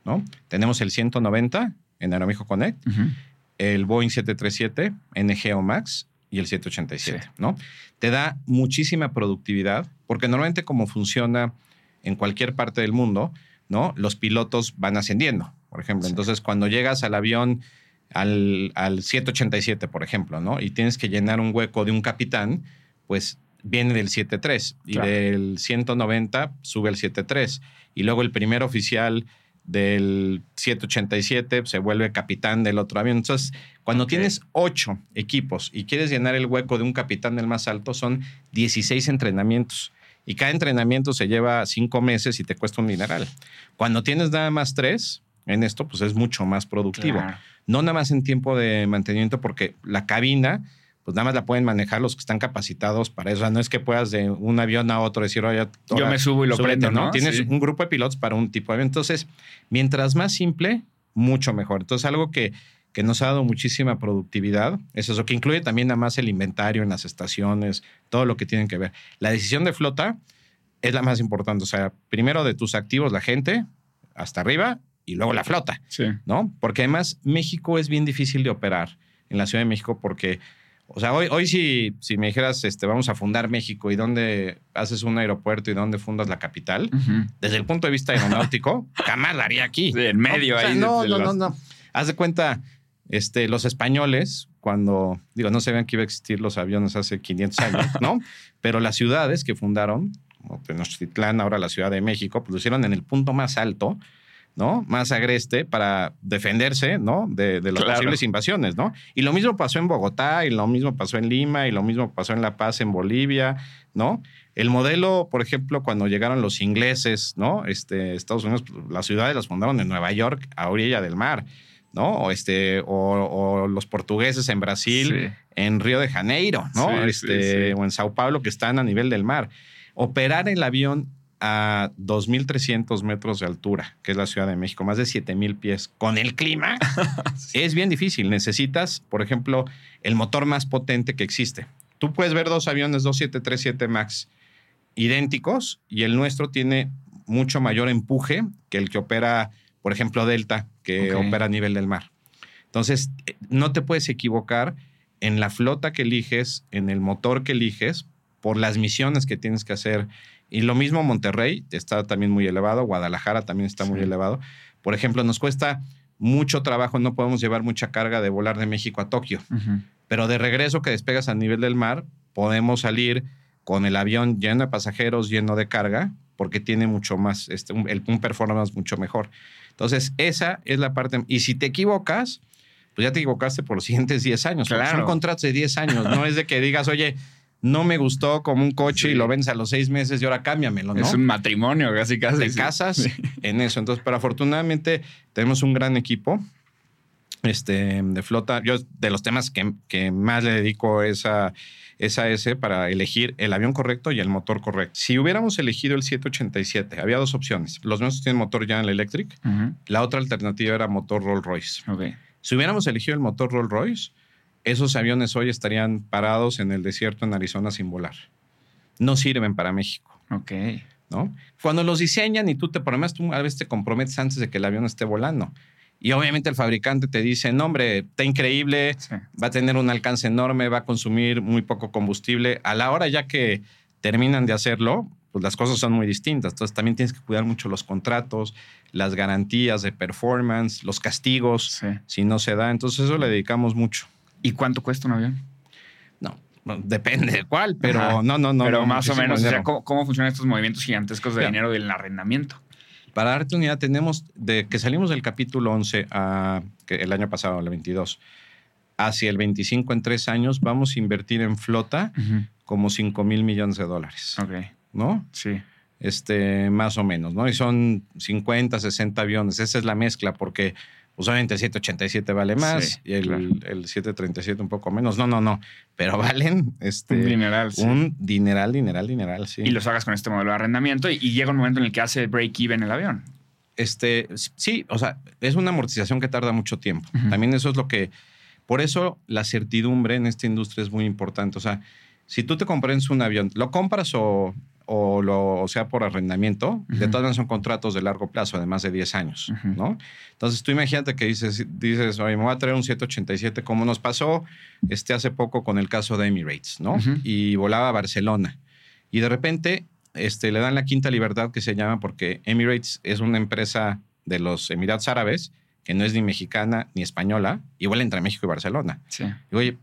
A: ¿no? Tenemos el 190 en Aeroméxico Connect,
B: Ujú.
A: el Boeing 737, NG o MAX y el 787,
B: Sí.
A: ¿no? Te da muchísima productividad porque normalmente como funciona en cualquier parte del mundo, ¿no? Los pilotos van ascendiendo, por ejemplo.
B: Sí.
A: Entonces, cuando llegas al avión, al, al 787, por ejemplo, ¿no? Y tienes que llenar un hueco de un capitán, pues viene del 73 y
B: Claro.
A: del 190 sube al 73 y luego el primer oficial del 787 se vuelve capitán del otro avión. Entonces, cuando tienes ocho equipos y quieres llenar el hueco de un capitán del más alto, son 16 entrenamientos. Y cada entrenamiento se lleva cinco meses y te cuesta un dineral. Cuando tienes nada más tres en esto, pues es mucho más productivo.
B: Claro.
A: No nada más en tiempo de mantenimiento, porque la cabina, pues nada más la pueden manejar los que están capacitados para eso. O sea, no es que puedas de un avión a otro decir, oye,
B: Yo me subo y lo
A: súbete",
B: prendo, ¿no?
A: Tienes
B: Sí.
A: un grupo de pilotos para un tipo de avión. Entonces, mientras más simple, mucho mejor. Entonces, algo que, que nos ha dado muchísima productividad es eso, que incluye también nada más el inventario en las estaciones, todo lo que tienen que ver. La decisión de flota es la más importante. O sea, primero de tus activos, la gente, hasta arriba, y luego la flota.
B: Sí.
A: ¿no? Porque además México es bien difícil de operar en la Ciudad de México porque, o sea, hoy, hoy si, si me dijeras, este, vamos a fundar México y dónde haces un aeropuerto y dónde fundas la capital, desde el punto de vista aeronáutico, jamás la haría aquí.
B: Sí, en medio
A: ¿no? O sea,
B: ahí.
A: no, no, no, no. Haz de cuenta, este, los españoles, cuando, digo, no sabían que iba a existir los aviones hace 500 años, ¿no? Pero las ciudades que fundaron, Tenochtitlán, ahora la Ciudad de México, pues lo hicieron en el punto más alto, ¿no? Más agreste para defenderse, ¿no? De, de las
B: Claro.
A: posibles invasiones, ¿no? Y lo mismo pasó en Bogotá, y lo mismo pasó en Lima, y lo mismo pasó en La Paz, en Bolivia, ¿no? El modelo, por ejemplo, cuando llegaron los ingleses, ¿no? Este, Estados Unidos, las ciudades las fundaron en Nueva York, a orilla del mar, ¿no? O, este, o, o los portugueses en Brasil,
B: Sí.
A: en Río de Janeiro, ¿no?
B: Sí,
A: este,
B: sí.
A: O en Sao Paulo, que están a nivel del mar. Operar el avión a 2.300 metros de altura, que es la Ciudad de México, más de 7.000 pies, con el clima, es bien difícil. Necesitas, por ejemplo, el motor más potente que existe. Tú puedes ver dos aviones 2737 MAX idénticos y el nuestro tiene mucho mayor empuje que el que opera, por ejemplo, Delta, que opera a nivel del mar. Entonces, eh, no te puedes equivocar en la flota que eliges, en el motor que eliges, por las misiones que tienes que hacer. Y lo mismo Monterrey está también muy elevado, Guadalajara también está muy elevado. Por ejemplo, nos cuesta mucho trabajo, no podemos llevar mucha carga de volar de México a Tokio, pero de regreso que despegas a nivel del mar, podemos salir con el avión lleno de pasajeros, lleno de carga, porque tiene mucho más, este, un, el- un performance mucho mejor. Entonces, esa es la parte. Y si te equivocas, pues ya te equivocaste por los siguientes 10 años.
B: Claro.
A: Son contratos de 10 años. No es de que digas, oye, no me gustó como un coche
B: Sí.
A: y lo vendes a los seis meses y ahora cámbiamelo, ¿no?
B: Es un matrimonio, casi casi.
A: te
B: sí.
A: casas
B: Sí.
A: en eso. Entonces, pero afortunadamente tenemos un gran equipo este, de flota. Yo de los temas que, que más le dedico es a, es a ese para elegir el avión correcto y el motor correcto. Si hubiéramos elegido el 787, había dos opciones. Los nuestros tienen motor General Electric.
B: Ujú.
A: La otra alternativa era motor Rolls Royce.
B: Ok.
A: Si hubiéramos elegido el motor Rolls Royce, esos aviones hoy estarían parados en el desierto en Arizona sin volar. No sirven para México.
B: Ok.
A: ¿no? Cuando los diseñan y tú te, además tú a veces te comprometes antes de que el avión esté volando. Y obviamente el fabricante te dice, no, hombre, está increíble,
B: Sí.
A: va a tener un alcance enorme, va a consumir muy poco combustible. A la hora ya que terminan de hacerlo, pues las cosas son muy distintas. Entonces también tienes que cuidar mucho los contratos, las garantías de performance, los castigos,
B: Sí.
A: si no se da. Entonces eso le dedicamos mucho.
B: ¿Y cuánto cuesta un avión?
A: No, depende de cuál, pero
B: Ajá.
A: no, no, no.
B: Pero
A: no,
B: más o menos, o sea. ¿cómo, cómo funcionan estos movimientos gigantescos de
A: Mira.
B: dinero del arrendamiento?
A: Para darte una idea, tenemos de que salimos del capítulo 11 a, que el año pasado, el 22, hacia el 25 en tres años, vamos a invertir en flota como 5 mil millones de dólares,
B: Ok.
A: ¿no?
B: Sí.
A: Este, más o menos, ¿no? Y son 50, 60 aviones. Esa es la mezcla, porque pues, obviamente el 787 vale más
B: Sí,
A: y el,
B: claro.
A: el 737 un poco menos. No, no, no. Pero valen este,
B: un dineral, sí.
A: un dineral, dineral, dineral, sí.
B: Y los hagas con este modelo de arrendamiento y, y llega un momento en el que hace break-even el avión.
A: Este, sí, o sea, es una amortización que tarda mucho tiempo. También eso es lo que, por eso la certidumbre en esta industria es muy importante. O sea, si tú te compras un avión, lo compras o, o lo, o sea por arrendamiento, de
B: Ujú.
A: todas maneras son contratos de largo plazo, de más de 10 años,
B: Ujú.
A: ¿no? Entonces tú imagínate que dices, dices, oye, me voy a traer un 787, como nos pasó este, hace poco con el caso de Emirates, ¿no?
B: Ujú.
A: Y volaba a Barcelona. Y de repente este, le dan la quinta libertad que se llama porque Emirates es una empresa de los Emiratos Árabes que no es ni mexicana ni española y vuela entre México y Barcelona.
B: Sí.
A: Y, oye,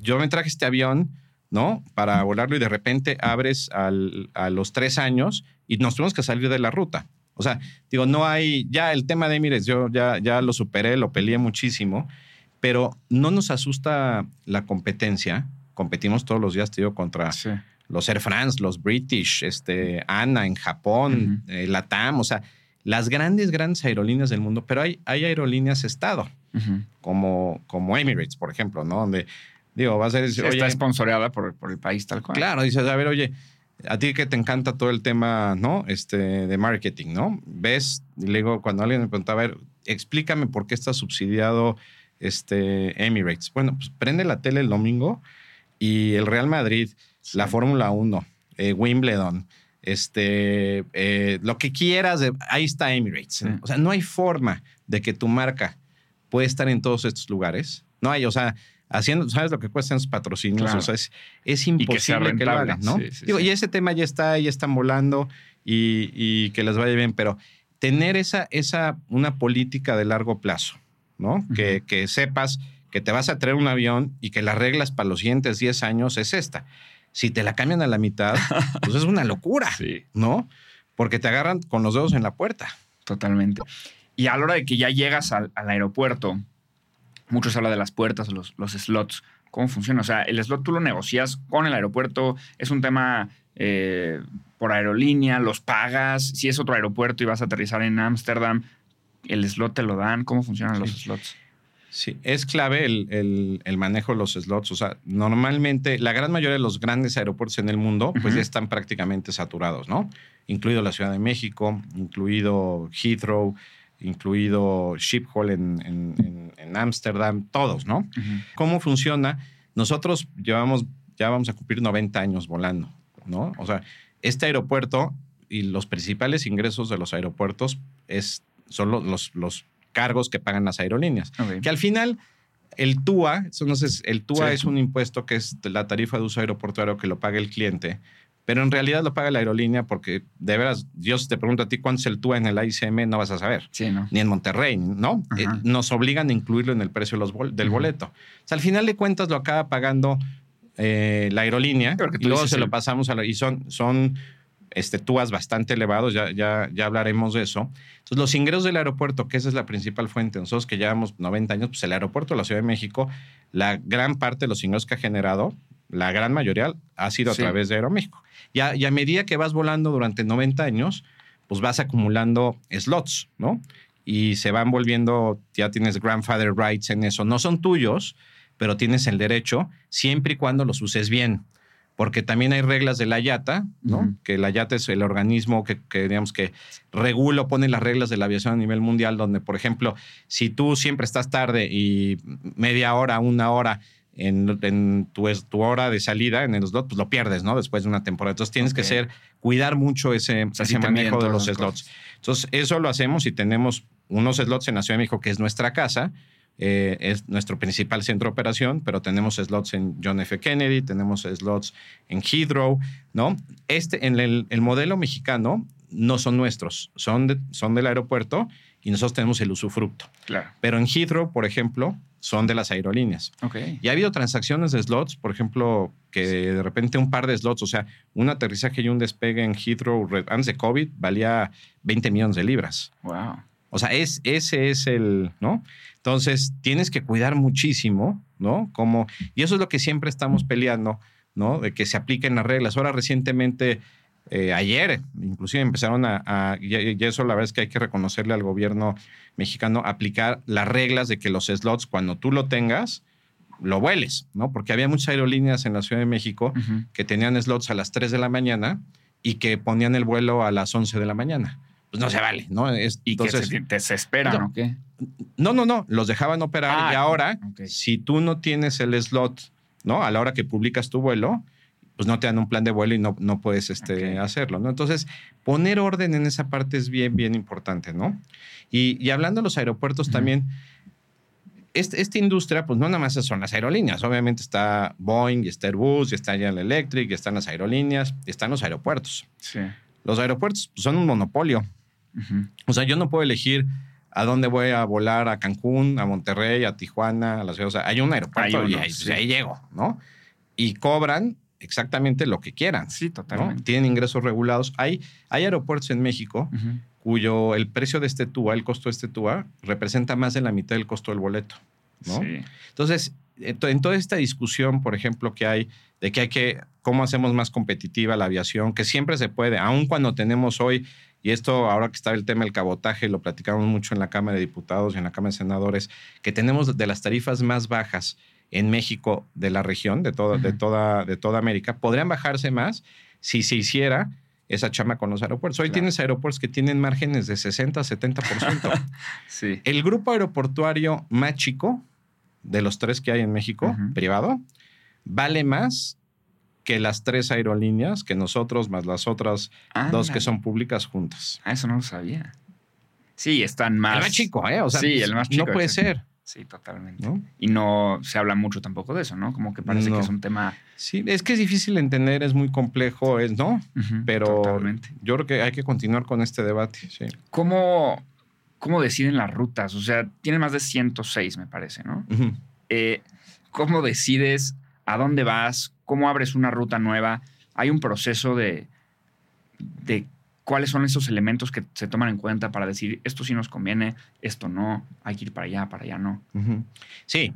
A: yo me traje este avión, ¿no? Para volarlo y de repente abres al- a los tres años y nos tuvimos que salir de la ruta. O sea, digo, no hay, ya el tema de Emirates, yo ya, ya lo superé, lo peleé muchísimo, pero no nos asusta la competencia. Competimos todos los días, digo, contra
B: Sí.
A: los Air France, los British, este, ANA en Japón, eh, LATAM, o sea, las grandes, grandes aerolíneas del mundo, pero hay, hay aerolíneas Estado, como, como Emirates, por ejemplo, ¿no? Donde, digo, vas a oye,
B: está sponsoreada por, por el país tal cual.
A: claro, dices, a ver, oye, a ti que te encanta todo el tema, ¿no? Este, de marketing, ¿no? Ves, y le digo, cuando alguien me preguntaba, a ver, explícame por qué está subsidiado este, Emirates. Bueno, pues prende la tele el domingo y el Real Madrid, la Fórmula 1, eh, Wimbledon, este, eh, lo que quieras, de- ahí está Emirates.
B: Sí.
A: O sea, no hay forma de que tu marca pueda estar en todos estos lugares. No hay, o sea, haciendo, ¿sabes lo que cuestan esos patrocinios?
B: Claro.
A: O sea, es, es
B: Y que sea
A: imposible que, lo hagan, ¿no?
B: Sí, sí,
A: Digo,
B: sí.
A: y ese tema ya está, ya están volando y, y que les vaya bien, pero tener esa, esa, una política de largo plazo, ¿no? que, que sepas que te vas a traer un avión y que las reglas para los siguientes 10 años es esta. Si te la cambian a la mitad, pues es una locura,
B: Sí,
A: ¿no? Porque te agarran con los dedos en la puerta.
B: totalmente. Y a la hora de que ya llegas al, al aeropuerto, muchos hablan de las puertas, los, los slots. ¿Cómo funciona? O sea, el slot tú lo negocias con el aeropuerto, es un tema eh, por aerolínea, los pagas. Si es otro aeropuerto y vas a aterrizar en Ámsterdam, el slot te lo dan. ¿Cómo funcionan los slots?
A: Sí, es clave el, el- el manejo de los slots. O sea, normalmente la gran mayoría de los grandes aeropuertos en el mundo pues ya están prácticamente saturados, ¿no? Incluido la Ciudad de México, incluido Heathrow, incluido Schiphol en en- en- en Ámsterdam, todos, ¿no? ¿Cómo funciona? Nosotros llevamos, ya vamos a cumplir 90 años volando, ¿no? O sea, este aeropuerto y los principales ingresos de los aeropuertos es, son lo- los, los cargos que pagan las aerolíneas. Que al final, el TUA, entonces el TUA
B: Sí.
A: es un impuesto que es la tarifa de uso aeroportuario que lo paga el cliente, pero en realidad lo paga la aerolínea porque de veras, si te pregunto a ti cuánto es el TUA en el ICM, no vas a saber
B: Sí, ¿no?
A: ni en Monterrey, ¿no? Eh, nos obligan a incluirlo en el precio de los bol- del boleto. O sea, al final de cuentas lo acaba pagando eh, la aerolínea y luego se lo pasamos a la... Y son, son este, bastante elevados, ya, ya, ya hablaremos de eso. Entonces, los ingresos del aeropuerto, que esa es la principal fuente, nosotros que llevamos 90 años, pues el aeropuerto de la Ciudad de México, la gran parte de los ingresos que ha generado, la gran mayoría, ha sido a
B: Sí.
A: través de Aeroméxico. Y a, y a medida que vas volando durante 90 años, pues vas acumulando slots, ¿no? Y se van volviendo, ya tienes grandfather rights en eso. No son tuyos, pero tienes el derecho siempre y cuando los uses bien. Porque también hay reglas de la IATA, ¿no? Que la IATA es el organismo que, que, digamos, que regula o pone las reglas de la aviación a nivel mundial, donde, por ejemplo, si tú siempre estás tarde y media hora, una hora en, en tu, hora de salida en el slot, pues lo pierdes, ¿no? Después de una temporada. Entonces tienes que ser, cuidar mucho ese,
B: sea, te miden
A: manejo de los slots.
B: cosas.
A: Entonces, eso lo hacemos y tenemos unos slots en la Ciudad de México, que es nuestra casa, eh, es nuestro principal centro de operación, pero tenemos slots en John F. Kennedy, tenemos slots en Heathrow, ¿no? Este, en el, el modelo mexicano no son nuestros, son, de- son del aeropuerto y nosotros tenemos el usufructo.
B: Claro.
A: Pero en Heathrow, por ejemplo, son de las aerolíneas.
B: Ok.
A: Y ha habido transacciones de slots, por ejemplo, que de repente un par de slots, o sea, un aterrizaje y un despegue en Heathrow antes de COVID valía 20 millones de libras.
B: Wow.
A: O sea, es, ese es el, ¿no? Entonces, tienes que cuidar muchísimo, ¿no? Como, y eso es lo que siempre estamos peleando, ¿no? De que se apliquen las reglas. Ahora, recientemente, eh, ayer, inclusive empezaron a, a- y, y eso la verdad es que hay que reconocerle al gobierno mexicano, aplicar las reglas de que los slots, cuando tú lo tengas, lo vueles, ¿no? Porque había muchas aerolíneas en la Ciudad de México que tenían slots a las 3 de la mañana y que ponían el vuelo a las 11 de la mañana. pues no se vale, ¿no? Es-
B: Y
A: entonces,
B: que se desesperan,
A: No.
B: ¿o qué?
A: no, no, no, los dejaban operar
B: Ah,
A: y ahora, si tú no tienes el slot, ¿no? A la hora que publicas tu vuelo, pues no te dan un plan de vuelo y no, no puedes este, hacerlo, ¿no? Entonces, poner orden en esa parte es bien, bien importante, ¿no? Y, y hablando de los aeropuertos también, este- esta industria, pues no nada más son las aerolíneas, obviamente está Boeing y está Airbus y está General Electric y están las aerolíneas y están los aeropuertos.
B: Sí.
A: Los aeropuertos pues, son un monopolio. O sea, yo no puedo elegir a dónde voy a volar, a Cancún, a Monterrey, a Tijuana, a la ciudad. O sea, hay un aeropuerto
B: Hay
A: y ahí,
B: sí.
A: ahí llego, ¿no? Y cobran exactamente lo que quieran.
B: Sí,
A: ¿no?
B: totalmente.
A: Tienen ingresos regulados. Hay, hay aeropuertos en México cuyo el precio de este TUA, el costo de este TUA, representa más de la mitad del costo del boleto, ¿no?
B: Sí.
A: Entonces, en to- en toda esta discusión, por ejemplo, que hay de que hay que, cómo hacemos más competitiva la aviación, que siempre se puede, aun cuando tenemos hoy, y esto ahora que está el tema del cabotaje, lo platicamos mucho en la Cámara de Diputados y en la Cámara de Senadores, que tenemos de las tarifas más bajas en México de la región, de, toda de, toda, de toda América, podrían bajarse más si se hiciera esa chama con los aeropuertos. Hoy
B: Claro.
A: tienes aeropuertos que tienen márgenes de 60 a 70%.
B: Sí.
A: El grupo aeroportuario más chico de los tres que hay en México, privado, vale más que las tres aerolíneas, que nosotros, más las otras dos que son públicas juntas.
B: Ah, eso no lo sabía. Sí, están más.
A: el más chico, ¿eh? O sea,
B: Sí, el más chico,
A: no puede ser,
B: Sí, totalmente.
A: ¿no?
B: Y no se habla mucho tampoco de eso, ¿no? Como que parece
A: No.
B: que es un tema.
A: Sí, es que es difícil de entender, es muy complejo, es, ¿no? Pero
B: Totalmente.
A: yo creo que hay que continuar con este debate, sí.
B: ¿Cómo, ¿Cómo deciden las rutas? O sea, tienen más de 106, me parece, ¿no? Eh, ¿Cómo decides a dónde vas? ¿Cómo abres una ruta nueva? Hay un proceso de, de cuáles son esos elementos que se toman en cuenta para decir esto sí nos conviene, esto no, hay que ir para allá, para allá no.
A: Sí,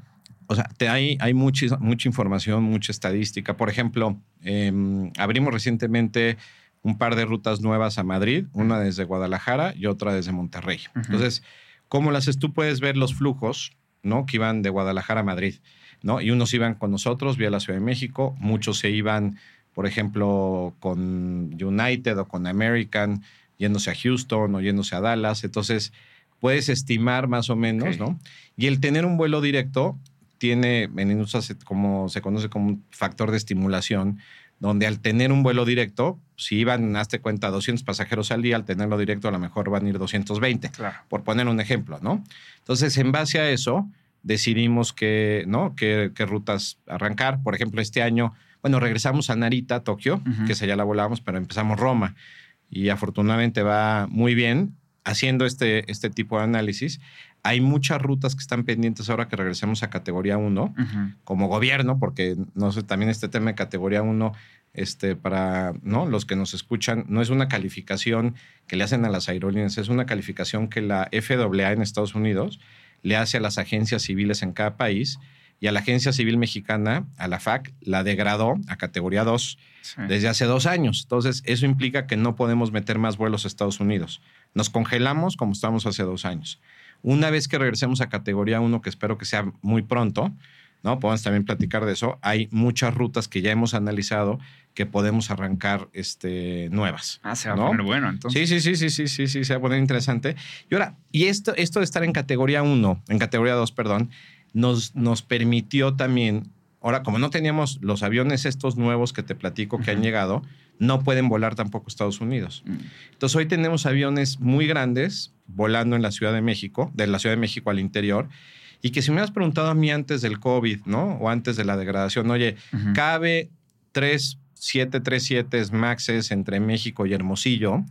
A: o sea, te- hay, hay mucha, mucha información, mucha estadística. Por ejemplo, em, abrimos recientemente un par de rutas nuevas a Madrid, una desde Guadalajara y otra desde Monterrey. Entonces, ¿cómo las haces? Tú puedes ver los flujos, ¿no? Que iban de Guadalajara a Madrid, ¿no? Y unos iban con nosotros vía la Ciudad de México, muchos se iban, por ejemplo, con United o con American, yéndose a Houston o yéndose a Dallas. Entonces, puedes estimar más o menos. ¿no? Y el tener un vuelo directo tiene, en industria se- como se conoce como un factor de estimulación, donde al tener un vuelo directo, si iban, hazte cuenta, 200 pasajeros al día, al tenerlo directo a lo mejor van a ir 220
B: Claro.
A: por poner un ejemplo, ¿no? Entonces, en base a eso, decidimos que, ¿no? qué, qué rutas arrancar. Por ejemplo, este año, bueno, regresamos a Narita, Tokio, que esa ya la volábamos, pero empezamos Roma. Y afortunadamente va muy bien haciendo este, este tipo de análisis. Hay muchas rutas que están pendientes ahora que regresemos a categoría 1
B: Ujú.
A: como gobierno, porque no sé, también este tema de categoría 1, este, para ¿no? los que nos escuchan, no es una calificación que le hacen a las aerolíneas, es una calificación que la FAA en Estados Unidos le hace a las agencias civiles en cada país y a la Agencia Civil Mexicana, a la FAC, la degradó a categoría 2
B: Sí.
A: desde hace dos años. Entonces, eso implica que no podemos meter más vuelos a Estados Unidos. Nos congelamos como estamos hace dos años. Una vez que regresemos a categoría 1, que espero que sea muy pronto, ¿no? Podemos también platicar de eso. Hay muchas rutas que ya hemos analizado que podemos arrancar este, nuevas.
B: Ah, se va
A: ¿no?
B: a poner bueno, entonces.
A: Sí, sí, sí, sí, sí, sí, sí, se va a poner interesante. Y ahora, y esto, esto de estar en categoría 1, en categoría 2, perdón, nos, nos permitió también, ahora como no teníamos los aviones estos nuevos que te platico que han llegado, no pueden volar tampoco Estados Unidos.
B: Mm.
A: Entonces hoy tenemos aviones muy grandes volando en la Ciudad de México, de la Ciudad de México al interior, y que si me hubieras preguntado a mí antes del COVID, ¿no? O antes de la degradación, oye,
B: Ujú.
A: cabe tres 737 Maxes entre México y Hermosillo,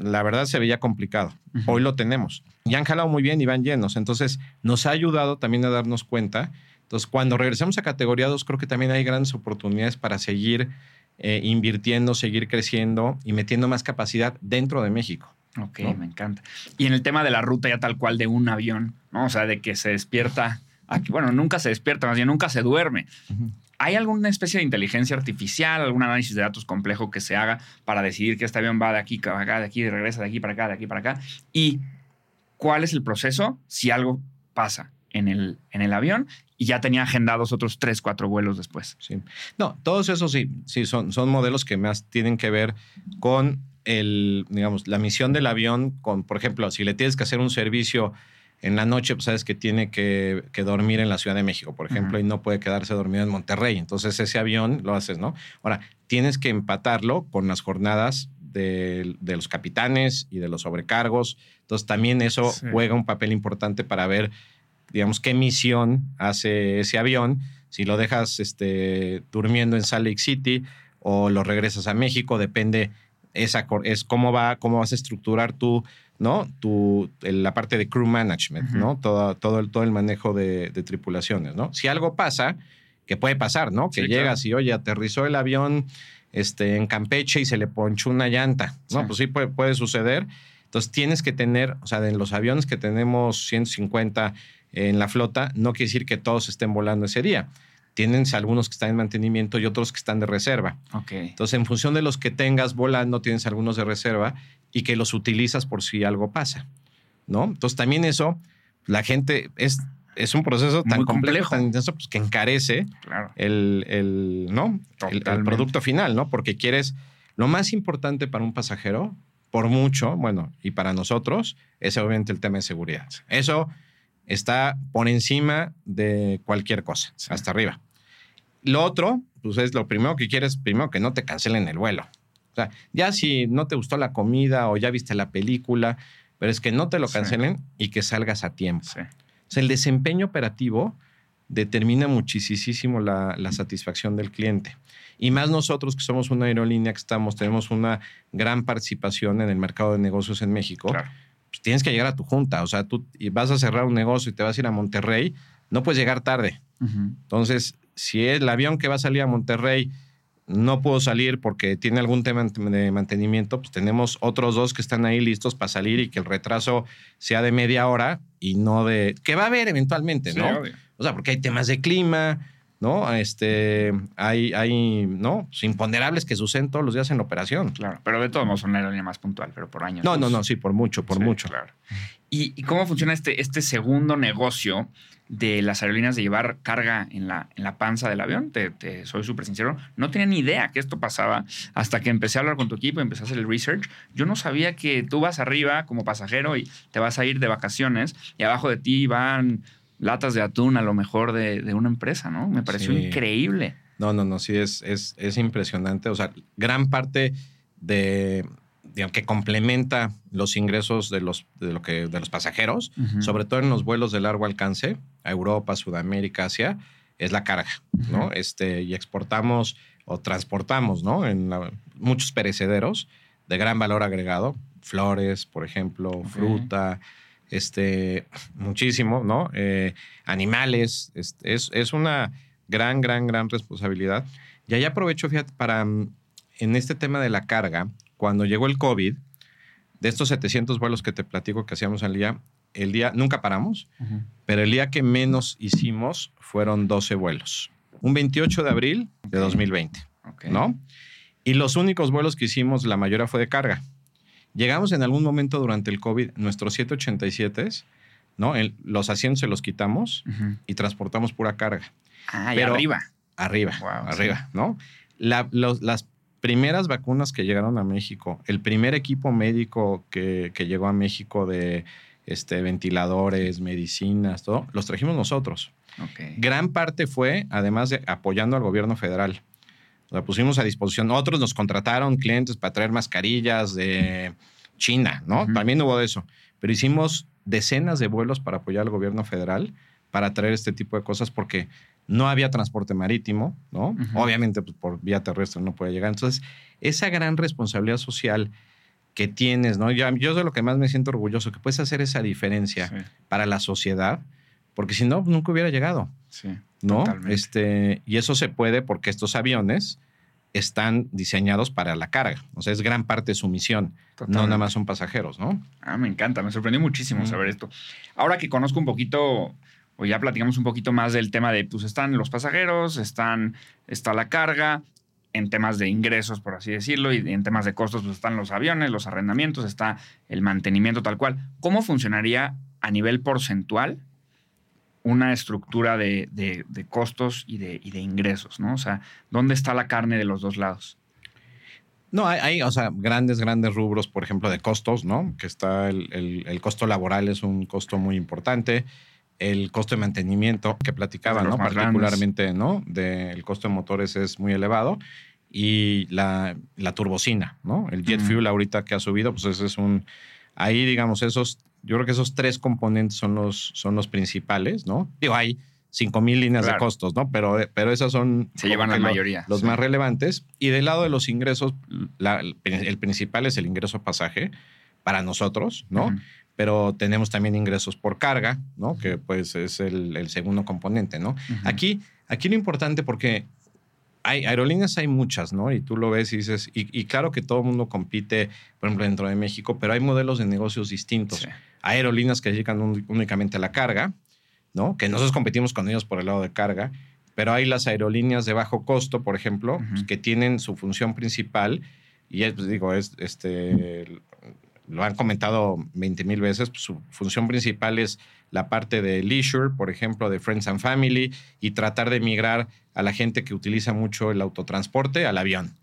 A: la verdad se veía complicado. Hoy lo tenemos. Y han jalado muy bien y van llenos. Entonces, nos ha ayudado también a darnos cuenta. Entonces, cuando regresemos a categoría 2, creo que también hay grandes oportunidades para seguir eh, invirtiendo, seguir creciendo y metiendo más capacidad dentro de México.
B: Ok,
A: ¿no?
B: me encanta. Y en el tema de la ruta ya tal cual de un avión, ¿no? O sea, de que se despierta, aquí- bueno, nunca se despierta, más bien nunca se duerme. ¿Hay alguna especie de inteligencia artificial, algún análisis de datos complejo que se haga para decidir que este avión va de aquí para acá, de aquí, y regresa de aquí para acá, de aquí para acá? ¿Y cuál es el proceso si algo pasa en el, en el avión y ya tenía agendados otros tres, cuatro vuelos después?
A: Sí. No, todos esos sí, sí, son, son modelos que más tienen que ver con el, digamos, la misión del avión, con, por ejemplo, si le tienes que hacer un servicio en la noche, pues sabes que tiene que, dormir en la Ciudad de México, por ejemplo, y no puede quedarse dormido en Monterrey. Entonces ese avión lo haces, ¿no? Ahora, tienes que empatarlo con las jornadas de, los capitanes y de los sobrecargos. Entonces también eso juega un papel importante para ver, digamos, qué misión hace ese avión. Si lo dejas este, durmiendo en Salt Lake City o lo regresas a México, depende es cómo, va, cómo vas a estructurar tú ¿no? Tu, la parte de crew management, ¿no? Todo, todo, el, todo el manejo de, tripulaciones, ¿no? Si algo pasa, que puede pasar, ¿no? Que llegas y, oye, aterrizó el avión este, en Campeche y se le ponchó una llanta, ¿no? Pues sí puede, puede, suceder. Entonces tienes que tener, o sea, en los aviones que tenemos 150 en la flota, no quiere decir que todos estén volando ese día. Tienen algunos que están en mantenimiento y otros que están de reserva.
B: Okay.
A: Entonces, en función de los que tengas volando, tienes algunos de reserva y que los utilizas por si algo pasa, ¿no? Entonces también eso, la gente es, es un proceso tan complejo, tan intenso, pues, que encarece el, el, ¿no? El, producto final, ¿no? Porque quieres, lo más importante para un pasajero, por mucho, bueno, y para nosotros, es obviamente el tema de seguridad. Eso está por encima de cualquier cosa, hasta arriba. Lo otro, pues es lo primero que quieres, primero que no te cancelen el vuelo. O sea, ya si no te gustó la comida o ya viste la película, pero es que no te lo cancelen y que salgas a tiempo. O sea, el desempeño operativo determina muchísimo la, satisfacción del cliente. Y más nosotros que somos una aerolínea que estamos, tenemos una gran participación en el mercado de negocios en México. Pues tienes que llegar a tu junta. O sea, tú vas a cerrar un negocio y te vas a ir a Monterrey, no puedes llegar tarde. Entonces, si el avión que va a salir a Monterrey no puedo salir porque tiene algún tema de mantenimiento, pues tenemos otros dos que están ahí listos para salir y que el retraso sea de media hora y no de... que va a haber eventualmente, ¿no? O sea, porque hay temas de clima, ¿no? Este, hay, hay, ¿no? Imponderables que suceden todos los días en la operación.
B: Claro, pero de todos modos son una aerolínea más puntual, pero por años.
A: No, no, no, sí, por mucho, por mucho.
B: Claro. ¿Y, cómo funciona este, este segundo negocio de las aerolíneas de llevar carga en la, en la panza del avión? Te, soy súper sincero. No tenía ni idea que esto pasaba hasta que empecé a hablar con tu equipo y empecé a hacer el research. Yo no sabía que tú vas arriba como pasajero y te vas a ir de vacaciones y abajo de ti van latas de atún a lo mejor de, una empresa, ¿no? Me pareció increíble.
A: No, no, no, sí, es, es, es impresionante. O sea, gran parte de, digamos, que complementa los ingresos de los, de lo que, de los pasajeros, sobre todo en los vuelos de largo alcance, a Europa, Sudamérica, Asia, es la carga, ¿no? Este, y exportamos o transportamos, ¿no? En muchos perecederos de gran valor agregado, flores, por ejemplo, fruta, este, muchísimo, ¿no? Eh, animales, es, es, una gran, gran, gran responsabilidad. Y ahí aprovecho, fíjate, para, en este tema de la carga, cuando llegó el COVID, de estos 700 vuelos que te platico que hacíamos al día, el día, nunca paramos, pero el día que menos hicimos fueron 12 vuelos. Un 28 de abril de 2020, ¿no? Y los únicos vuelos que hicimos, la mayoría fue de carga. Llegamos en algún momento durante el COVID, nuestros 787, ¿no? los asientos se los quitamos y transportamos pura carga.
B: Ah, y arriba.
A: Arriba, arriba, ¿no? las primeras vacunas que llegaron a México, el primer equipo médico que, llegó a México de este, ventiladores, medicinas, todo, los trajimos nosotros. Gran parte fue, además de apoyando al gobierno federal. La pusimos a disposición. Otros nos contrataron clientes para traer mascarillas de China, ¿no? También hubo de eso. Pero hicimos decenas de vuelos para apoyar al gobierno federal para traer este tipo de cosas porque no había transporte marítimo, ¿no? Obviamente pues, por vía terrestre no puede llegar. Entonces, esa gran responsabilidad social que tienes, ¿no? Yo, yo de lo que más me siento orgulloso, que puedes hacer esa diferencia para la sociedad, porque si no, nunca hubiera llegado.
B: Sí.
A: ¿No? Este, y eso se puede porque estos aviones están diseñados para la carga. O sea, es gran parte de su misión. No nada más son pasajeros, ¿no?
B: Ah, me encanta, me sorprendió muchísimo saber esto. Ahora que conozco un poquito o ya platicamos un poquito más del tema de, pues están los pasajeros, están, está la carga, en temas de ingresos, por así decirlo, y en temas de costos, pues están los aviones, los arrendamientos, está el mantenimiento tal cual. ¿Cómo funcionaría a nivel porcentual una estructura de, costos y de, de, ingresos? ¿no? O sea, ¿dónde está la carne de los dos lados?
A: No, hay, hay, o sea, grandes, grandes rubros, por ejemplo, de costos, ¿no? Que está el, el- el costo laboral es un costo muy importante. El costo de mantenimiento que platicaba,
B: De
A: ¿no? Particularmente, ¿no? De, el costo de motores es muy elevado. Y la, la turbocina, ¿no? El jet
B: Ujú.
A: fuel ahorita que ha subido, pues ese es un... Ahí, digamos, esos... Yo creo que esos tres componentes son los, son los principales, ¿no? Digo, hay 5.000 líneas
B: Claro.
A: de costos, ¿no? Pero, pero esas son...
B: Se llevan la mayoría.
A: Los
B: sí.
A: más relevantes. Y del lado de los ingresos, la- el, principal es el ingreso pasaje para nosotros, ¿no? Pero tenemos también ingresos por carga, ¿no? Que pues es el, el segundo componente, ¿no? Aquí, aquí lo importante porque hay aerolíneas, hay muchas, ¿no? Y tú lo ves y dices, y, y claro que todo el mundo compite, por ejemplo, dentro de México, pero hay modelos de negocios distintos.
B: Sí.
A: Hay aerolíneas que un- únicamente a la carga, ¿no? Que nosotros competimos con ellos por el lado de carga, pero hay las aerolíneas de bajo costo, por ejemplo, pues, que tienen su función principal y es, pues, digo, es este lo han comentado 20 mil veces, pues, su función principal es la parte de leisure, por ejemplo, de Friends and Family, y tratar de migrar a la gente que utiliza mucho el autotransporte al avión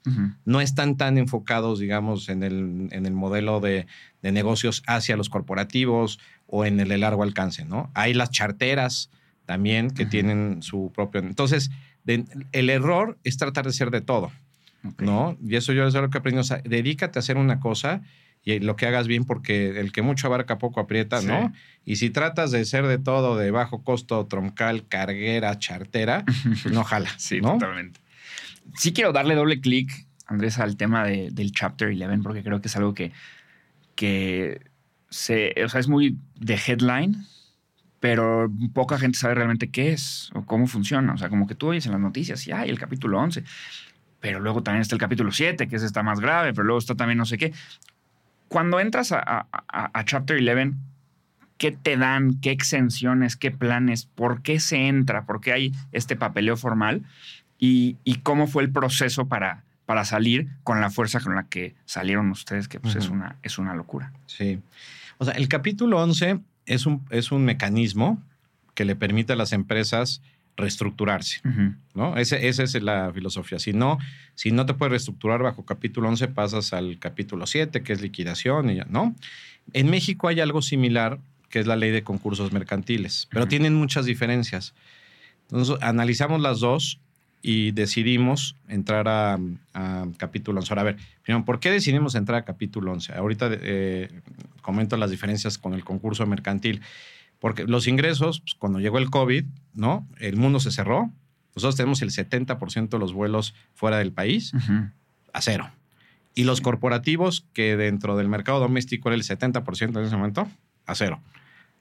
A: no están tan enfocados, digamos, en el, en el modelo de, de negocios hacia los corporativos o en el de largo alcance, ¿no? Hay las charteras también que
B: Ujú.
A: tienen su propio... Entonces, de- el error es tratar de ser de todo. ¿no? Y eso yo es lo que aprendí. O sea, dedícate a hacer una cosa y lo que hagas bien porque el que mucho abarca poco aprieta,
B: Sí.
A: ¿no? Y si tratas de ser de todo, de bajo costo, troncal, carguera, chartera, pues no jala,
B: Sí,
A: ¿no?
B: totalmente. Sí quiero darle doble clic, Andrés, al tema de- del Chapter 11, porque creo que es algo que, que se, o sea, es muy de headline, pero poca gente sabe realmente qué es o cómo funciona. O sea, como que tú oyes en las noticias y hay el capítulo 11, pero luego también está el capítulo 7, que ese está más grave, pero luego está también no sé qué. Cuando entras a, a- a- a Chapter 11, ¿qué te dan? ¿Qué exenciones? ¿Qué planes? ¿Por qué se entra? ¿Por qué hay este papeleo formal? ¿Y, y cómo fue el proceso para, para salir con la fuerza con la que salieron ustedes? Que pues es, una, es una locura.
A: Sí. O sea, el capítulo 11 es un, es un mecanismo que le permite a las empresas reestructurarse. ¿no? Ese, esa es la filosofía. Si no, si no te puedes reestructurar bajo capítulo 11, pasas al capítulo 7, que es liquidación, y ya, ¿no? En México hay algo similar, que es la ley de concursos mercantiles, pero tienen muchas diferencias. Entonces, analizamos las dos y decidimos entrar a, a capítulo 11. Ahora, a ver, primero, ¿por qué decidimos entrar a capítulo 11? Ahorita eh, comento las diferencias con el concurso mercantil. Porque los ingresos, pues, cuando llegó el COVID, ¿no? El mundo se cerró. Nosotros tenemos el 70% de los vuelos fuera del país
B: Ujú.
A: a cero. Y los
B: Sí.
A: corporativos, que dentro del mercado doméstico era el 70% en ese momento, a cero.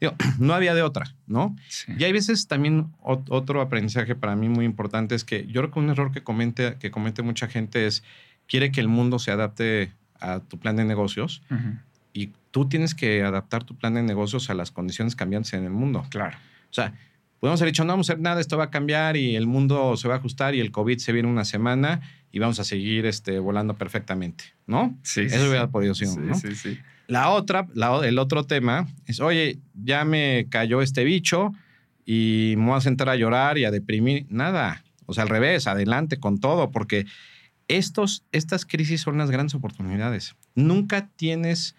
A: Digo, no había de otra, ¿no?
B: Sí.
A: Y hay veces también ot- otro aprendizaje para mí muy importante es que yo creo que un error que comete, que comete mucha gente es quiere que el mundo se adapte a tu plan de negocios
B: Ujú.
A: Y tú tienes que adaptar tu plan de negocios a las condiciones cambiantes en el mundo.
B: Claro.
A: O sea, podemos haber dicho, no vamos a hacer nada, esto va a cambiar y el mundo se va a ajustar y el COVID se viene una semana y vamos a seguir este, volando perfectamente, ¿no?
B: Sí,
A: Eso hubiera podido ser, ¿no?
B: sí, sí.
A: La otra, la el otro tema es, oye, ya me cayó este bicho y me voy a sentar a llorar y a deprimir. Nada. O sea, al revés, adelante con todo, porque estos, estas crisis son las grandes oportunidades. Nunca tienes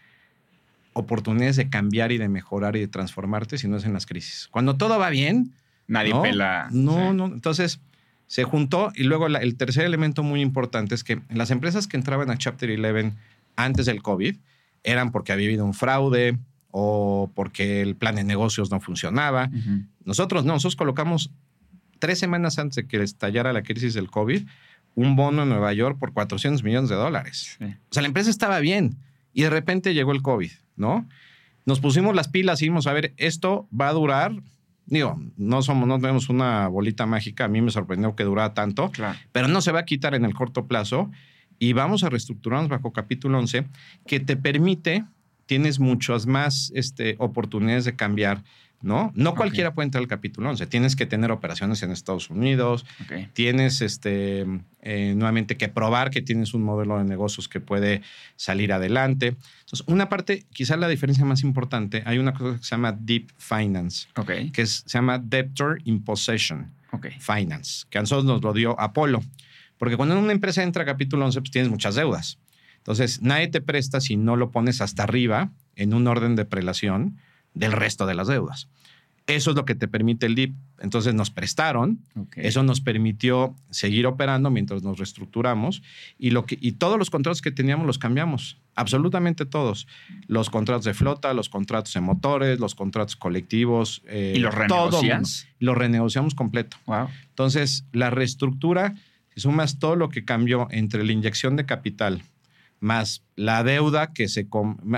A: oportunidades de cambiar y de mejorar y de transformarte si no es en las crisis. Cuando todo va bien,
B: Nadie
A: no,
B: pela.
A: No,
B: sí.
A: no. Entonces se juntó y luego la- el tercer elemento muy importante es que las empresas que entraban a Chapter 11 antes del COVID eran porque había habido un fraude o porque el plan de negocios no funcionaba. Nosotros no, nosotros colocamos tres semanas antes de que estallara la crisis del COVID un bono en Nueva York por 400 millones de dólares.
B: Sí.
A: O sea, la empresa estaba bien y de repente llegó el COVID, ¿no? Nos pusimos las pilas y dijimos, a ver, esto va a durar. Digo, no somos, no tenemos una bolita mágica. A mí me sorprendió que durara tanto,
B: Claro.
A: pero no se va a quitar en el corto plazo y vamos a reestructurarnos bajo capítulo 11 que te permite, tienes muchas más este, oportunidades de cambiar, ¿no? No cualquiera puede entrar al capítulo 11. Tienes que tener operaciones en Estados Unidos, tienes este, eh, nuevamente que probar que tienes un modelo de negocios que puede salir adelante. Entonces, una parte, quizás la diferencia más importante, hay una cosa que se llama Deep Finance, que es- se llama Debtor in Possession. Finance, que a nosotros nos lo dio Apolo. Porque cuando una empresa entra a capítulo 11, pues tienes muchas deudas. Entonces, nadie te presta si no lo pones hasta arriba en un orden de prelación del resto de las deudas. Eso es lo que te permite el DIP. Entonces nos prestaron, eso nos permitió seguir operando mientras nos reestructuramos y, lo que, y todos los contratos que teníamos los cambiamos, absolutamente todos. Los contratos de flota, los contratos de motores, los contratos colectivos. eh,
B: ¿Y los
A: uno. Los renegociamos completo.
B: Wow.
A: Entonces, la reestructura, si sumas todo lo que cambió entre la inyección de capital más la deuda que se...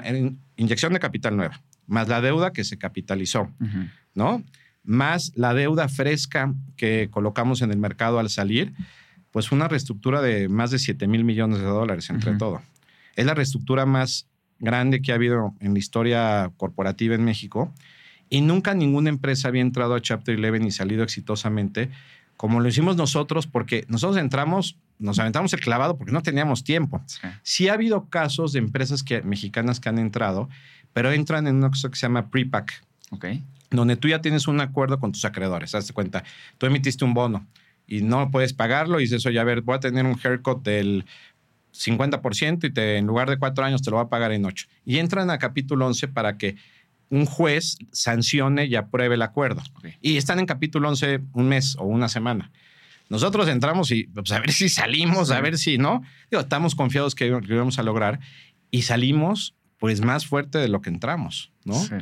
A: en- Inyección de capital nueva, más la deuda que se capitalizó,
B: Ujú.
A: ¿no? Más la deuda fresca que colocamos en el mercado al salir, pues una reestructura de más de 7 mil millones de dólares entre
B: Ujú.
A: todo. Es la reestructura más grande que ha habido en la historia corporativa en México y nunca ninguna empresa había entrado a Chapter 11 y salido exitosamente como lo hicimos nosotros porque nosotros entramos, nos aventamos el clavado porque no teníamos tiempo.
B: Sí.
A: Sí ha habido casos de empresas que, mexicanas que han entrado, pero entran en una cosa que se llama pre-pack
B: Ok.
A: donde tú ya tienes un acuerdo con tus acreedores. Hazte cuenta, tú emitiste un bono y no puedes pagarlo y dices, oye, a ver, voy a tener un haircut del 50% y te, en lugar de cuatro años te lo va a pagar en ocho. Y entran a capítulo 11 para que un juez sancione y apruebe el acuerdo.
B: Ok.
A: Y están en capítulo 11 un mes o una semana. Nosotros entramos y pues, a ver si salimos, a ver si no. Digo, estamos confiados que, que íbamos a lograr y salimos pues más fuerte de lo que entramos, ¿no?
B: Sí.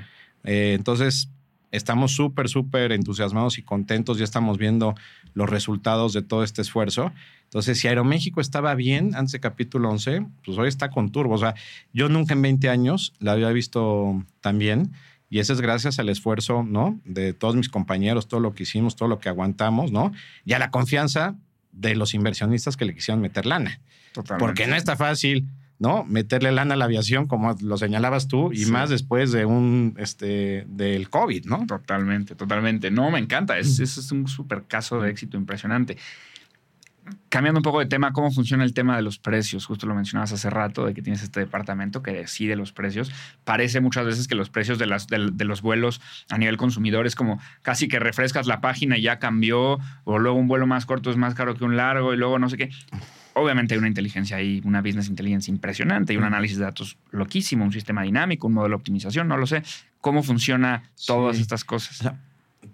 A: Eh, entonces, estamos súper, súper entusiasmados y contentos. Ya estamos viendo los resultados de todo este esfuerzo. Entonces, si Aeroméxico estaba bien antes de capítulo 11, pues hoy está con turbo. O sea, yo nunca en 20 años la había visto tan bien. Y eso es gracias al esfuerzo, ¿no? De todos mis compañeros, todo lo que hicimos, todo lo que aguantamos, ¿no? Y a la confianza de los inversionistas que le quisieron meter lana.
B: Totalmente.
A: Porque no está fácil, ¿no? Meterle lana a la aviación, como lo señalabas tú, y
B: Sí.
A: más después de un, este, del COVID, ¿no?
B: Totalmente, totalmente. No, me encanta. Es, ese es un súper caso de éxito impresionante. Cambiando un poco de tema, ¿cómo funciona el tema de los precios? Justo lo mencionabas hace rato, de que tienes este departamento que decide los precios. Parece muchas veces que los precios de, las, de, de los vuelos a nivel consumidor es como casi que refrescas la página y ya cambió, o luego un vuelo más corto es más caro que un largo y luego no sé qué. Obviamente hay una inteligencia ahí, una business intelligence impresionante y un análisis de datos loquísimo, un sistema dinámico, un modelo de optimización, no lo sé. ¿Cómo funciona todas
A: Sí.
B: estas cosas?
A: O sea,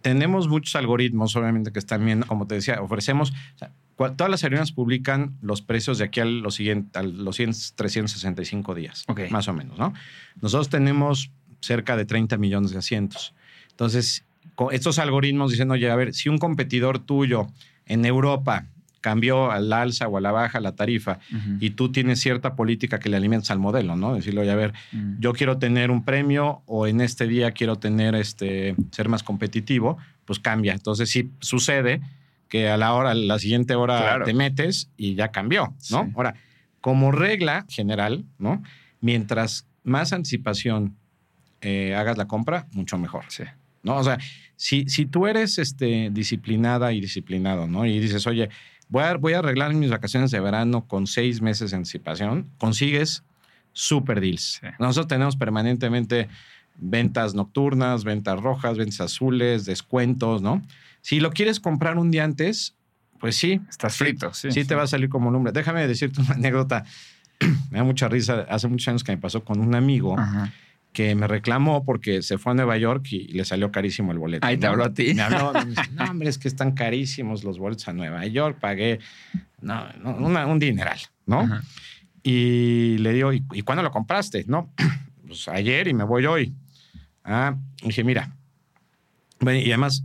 A: tenemos muchos algoritmos, obviamente, que están viendo, como te decía, ofrecemos, o sea, cua- todas las aerolíneas publican los precios de aquí a los, siguiente, a los 100, 365 días,
B: Ok.
A: más o menos, ¿no? Nosotros tenemos cerca de 30 millones de asientos. Entonces, estos algoritmos dicen, oye, a ver, si un competidor tuyo en Europa cambió al alza o a la baja la tarifa y tú tienes cierta política que le alimentas al modelo, ¿no? Decirle, oye, a ver,
B: Mm.
A: yo quiero tener un premio o en este día quiero tener este ser más competitivo, pues cambia. Entonces sí sucede que a la hora, a la siguiente hora
B: Claro.
A: te metes y ya cambió, ¿no?
B: Sí.
A: Ahora, como regla general, ¿no? Mientras más anticipación eh, hagas la compra, mucho mejor.
B: Sí.
A: ¿no? O sea, si, si tú eres este, disciplinada y disciplinado, ¿no? Y dices, oye, voy a, voy a arreglar mis vacaciones de verano con seis meses de anticipación, consigues super deals.
B: Sí.
A: Nosotros tenemos permanentemente ventas nocturnas, ventas rojas, ventas azules, descuentos, ¿no? Si lo quieres comprar un día antes, pues sí,
B: Estás frito, sí.
A: sí, te va a salir como lumbre. Déjame decirte una anécdota. me da mucha risa. Hace muchos años que me pasó con un amigo
B: Ajá.
A: Que me reclamó porque se fue a Nueva York y le salió carísimo el boleto.
B: Ahí te
A: ¿no?
B: habló a ti.
A: Me habló, me dice, no, hombre, es que están carísimos los boletos a Nueva York, pagué no, una- un dineral, ¿no?
B: Ajá.
A: Y le digo, ¿y, y cuándo lo compraste? No, pues ayer y me voy hoy. Ah, dije, mira, bueno, y además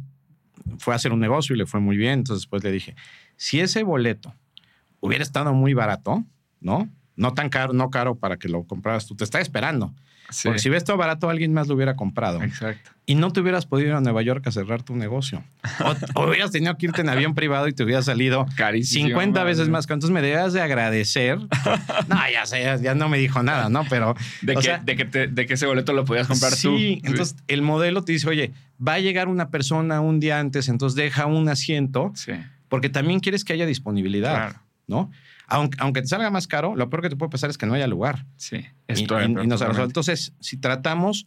A: fue a hacer un negocio y le fue muy bien, entonces después le dije, si ese boleto hubiera estado muy barato, ¿no? No tan caro, no caro para que lo compraras tú, te está esperando.
B: Sí.
A: Porque si hubiera estado barato, alguien más lo hubiera comprado.
B: Exacto.
A: Y no te hubieras podido ir a Nueva York a cerrar tu negocio. O, o hubieras tenido que irte en avión privado y te hubiera salido
B: Carísimo.
A: 50 veces más. Entonces me debías de agradecer. No, ya sé, ya, ya no me dijo nada, ¿no? Pero.
B: De que,
A: sea,
B: de, que te- de que ese boleto lo podías comprar tú.
A: sí, entonces el modelo te dice, oye, va a llegar una persona un día antes, entonces deja un asiento,
B: Sí.
A: porque también quieres que haya disponibilidad,
B: Claro.
A: ¿no? Aunque, aunque te salga más caro, lo peor que te puede pasar es que no haya lugar.
B: Sí.
A: Y-
B: Esto
A: y- y nos arrasó. Entonces, si tratamos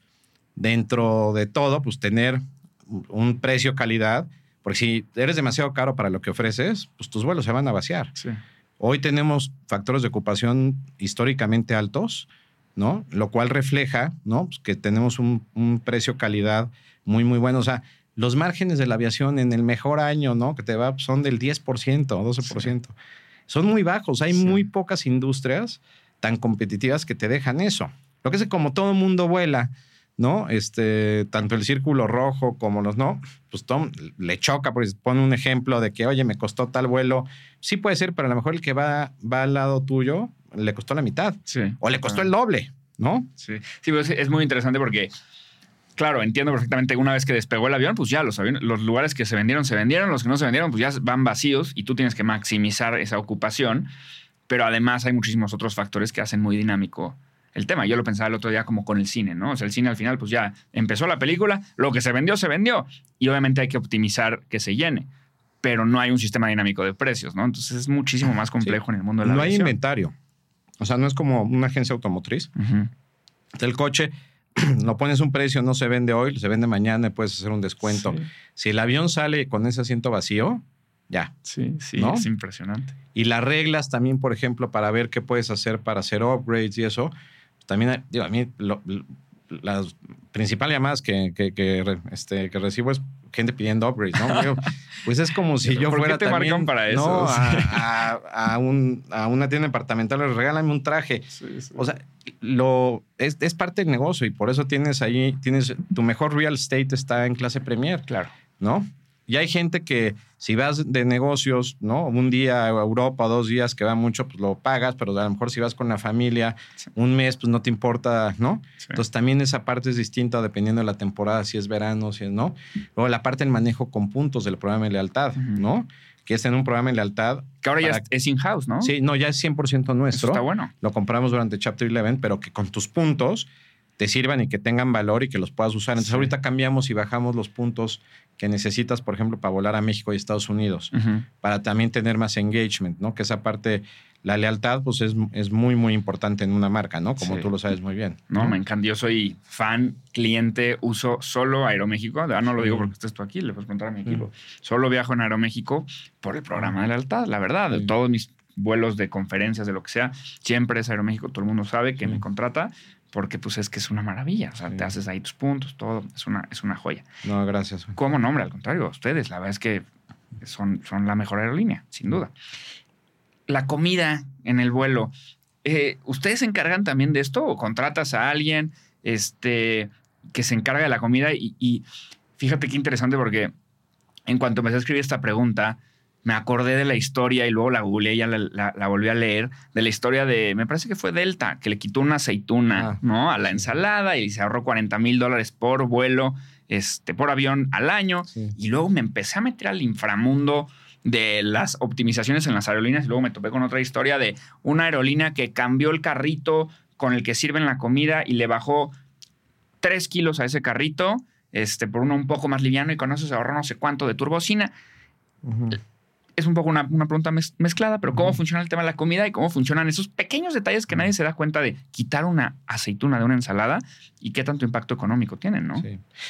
A: dentro de todo, pues tener un precio calidad, porque si eres demasiado caro para lo que ofreces, pues tus vuelos se van a vaciar.
B: Sí.
A: Hoy tenemos factores de ocupación históricamente altos, ¿no? Lo cual refleja, ¿no? Pues que tenemos un, un precio-calidad muy, muy bueno. O sea, los márgenes de la aviación en el mejor año, ¿no? Que te va, son del 10%, 12%. Son muy bajos. Hay muy pocas industrias tan competitivas que te dejan eso. Lo que es como todo mundo vuela, ¿no? Este, tanto el círculo rojo como los no, pues Tom le choca, porque pone un ejemplo de que, oye, me costó tal vuelo. Sí puede ser, pero a lo mejor el que va, va al lado tuyo le costó la mitad. O le costó el doble, ¿no?
B: Sí. Sí, pues es muy interesante porque claro, entiendo perfectamente una vez que despegó el avión, pues ya los, los lugares que se vendieron se vendieron, los que no se vendieron pues ya van vacíos y tú tienes que maximizar esa ocupación, pero además hay muchísimos otros factores que hacen muy dinámico el tema. Yo lo pensaba el otro día como con el cine, ¿no? O sea, el cine al final pues ya empezó la película, lo que se vendió se vendió y obviamente hay que optimizar que se llene, pero no hay un sistema dinámico de precios, ¿no? Entonces es muchísimo más complejo en el mundo de la
A: No hay inventario. O sea, no es como una agencia automotriz. El coche lo pones un precio, no se vende hoy, se vende mañana y puedes hacer un descuento. Si el avión sale con ese asiento vacío, ya.
B: Sí, sí, es impresionante.
A: Y las reglas también, por ejemplo, para ver qué puedes hacer para hacer upgrades y eso, también, digo, a mí las principales llamadas que, que, este, que recibo es gente pidiendo upgrades, ¿no? pues es como si yo fuera
B: te
A: también,
B: para eso?
A: A, un, a, una tienda departamental, regálame un traje. O sea, lo, es, es, parte del negocio y por eso tienes ahí, tienes tu mejor real estate está en clase premier.
B: Claro.
A: ¿No? Y hay gente que si vas de negocios, ¿no? Un día a Europa, dos días que va mucho, pues lo pagas, pero a lo mejor si vas con la familia un mes, pues no te importa, ¿no? Entonces también esa parte es distinta dependiendo de la temporada, si es verano, si es no. Luego la parte del manejo con puntos del programa de lealtad, ¿no? Que es en un programa de lealtad.
B: Que ahora ya es in-house, ¿no?
A: Sí, no, ya es 100% nuestro.
B: está bueno.
A: Lo compramos durante Chapter 11, pero que con tus puntos te sirvan y que tengan valor y que los puedas usar. Entonces ahorita cambiamos y bajamos los puntos que necesitas, por ejemplo, para volar a México y Estados Unidos, para también tener más engagement, ¿no? Que esa parte, la lealtad, pues es, es muy, muy importante en una marca, ¿no? Como tú lo sabes muy bien.
B: No, me encanta. Yo soy fan, cliente, uso solo Aeroméxico. no lo digo porque estés tú aquí, le puedes preguntar a mi equipo. Solo viajo en Aeroméxico por el programa de lealtad, la verdad. De todos mis vuelos de conferencias, de lo que sea, siempre es Aeroméxico. Todo el mundo sabe que me contrata porque pues es que es una maravilla. O sea, te haces ahí tus puntos, todo. Es una, es una joya.
A: No, gracias.
B: ¿Cómo nombre? Al contrario, ustedes, la verdad es que son, son la mejor aerolínea, sin duda. La comida en el vuelo. Eh, ¿Ustedes se encargan también de esto o contratas a alguien este, que se encarga de la comida? Y, y fíjate qué interesante porque en cuanto empecé a escribir esta pregunta, me acordé de la historia y luego la googleé y ya la, volví a leer, de la historia de, me parece que fue Delta, que le quitó una aceituna, ah. ¿no? A la ensalada y se ahorró 40 mil dólares por vuelo, este, por avión al año. Y luego me empecé a meter al inframundo de las optimizaciones en las aerolíneas y luego me topé con otra historia de una aerolínea que cambió el carrito con el que sirven la comida y le bajó 3 kilos a ese carrito este, por uno un poco más liviano y con eso se ahorró no sé cuánto de turbocina es un poco una, pregunta mezclada, pero cómo funciona el tema de la comida y cómo funcionan esos pequeños detalles que nadie se da cuenta de quitar una aceituna de una ensalada y qué tanto impacto económico tienen, ¿no?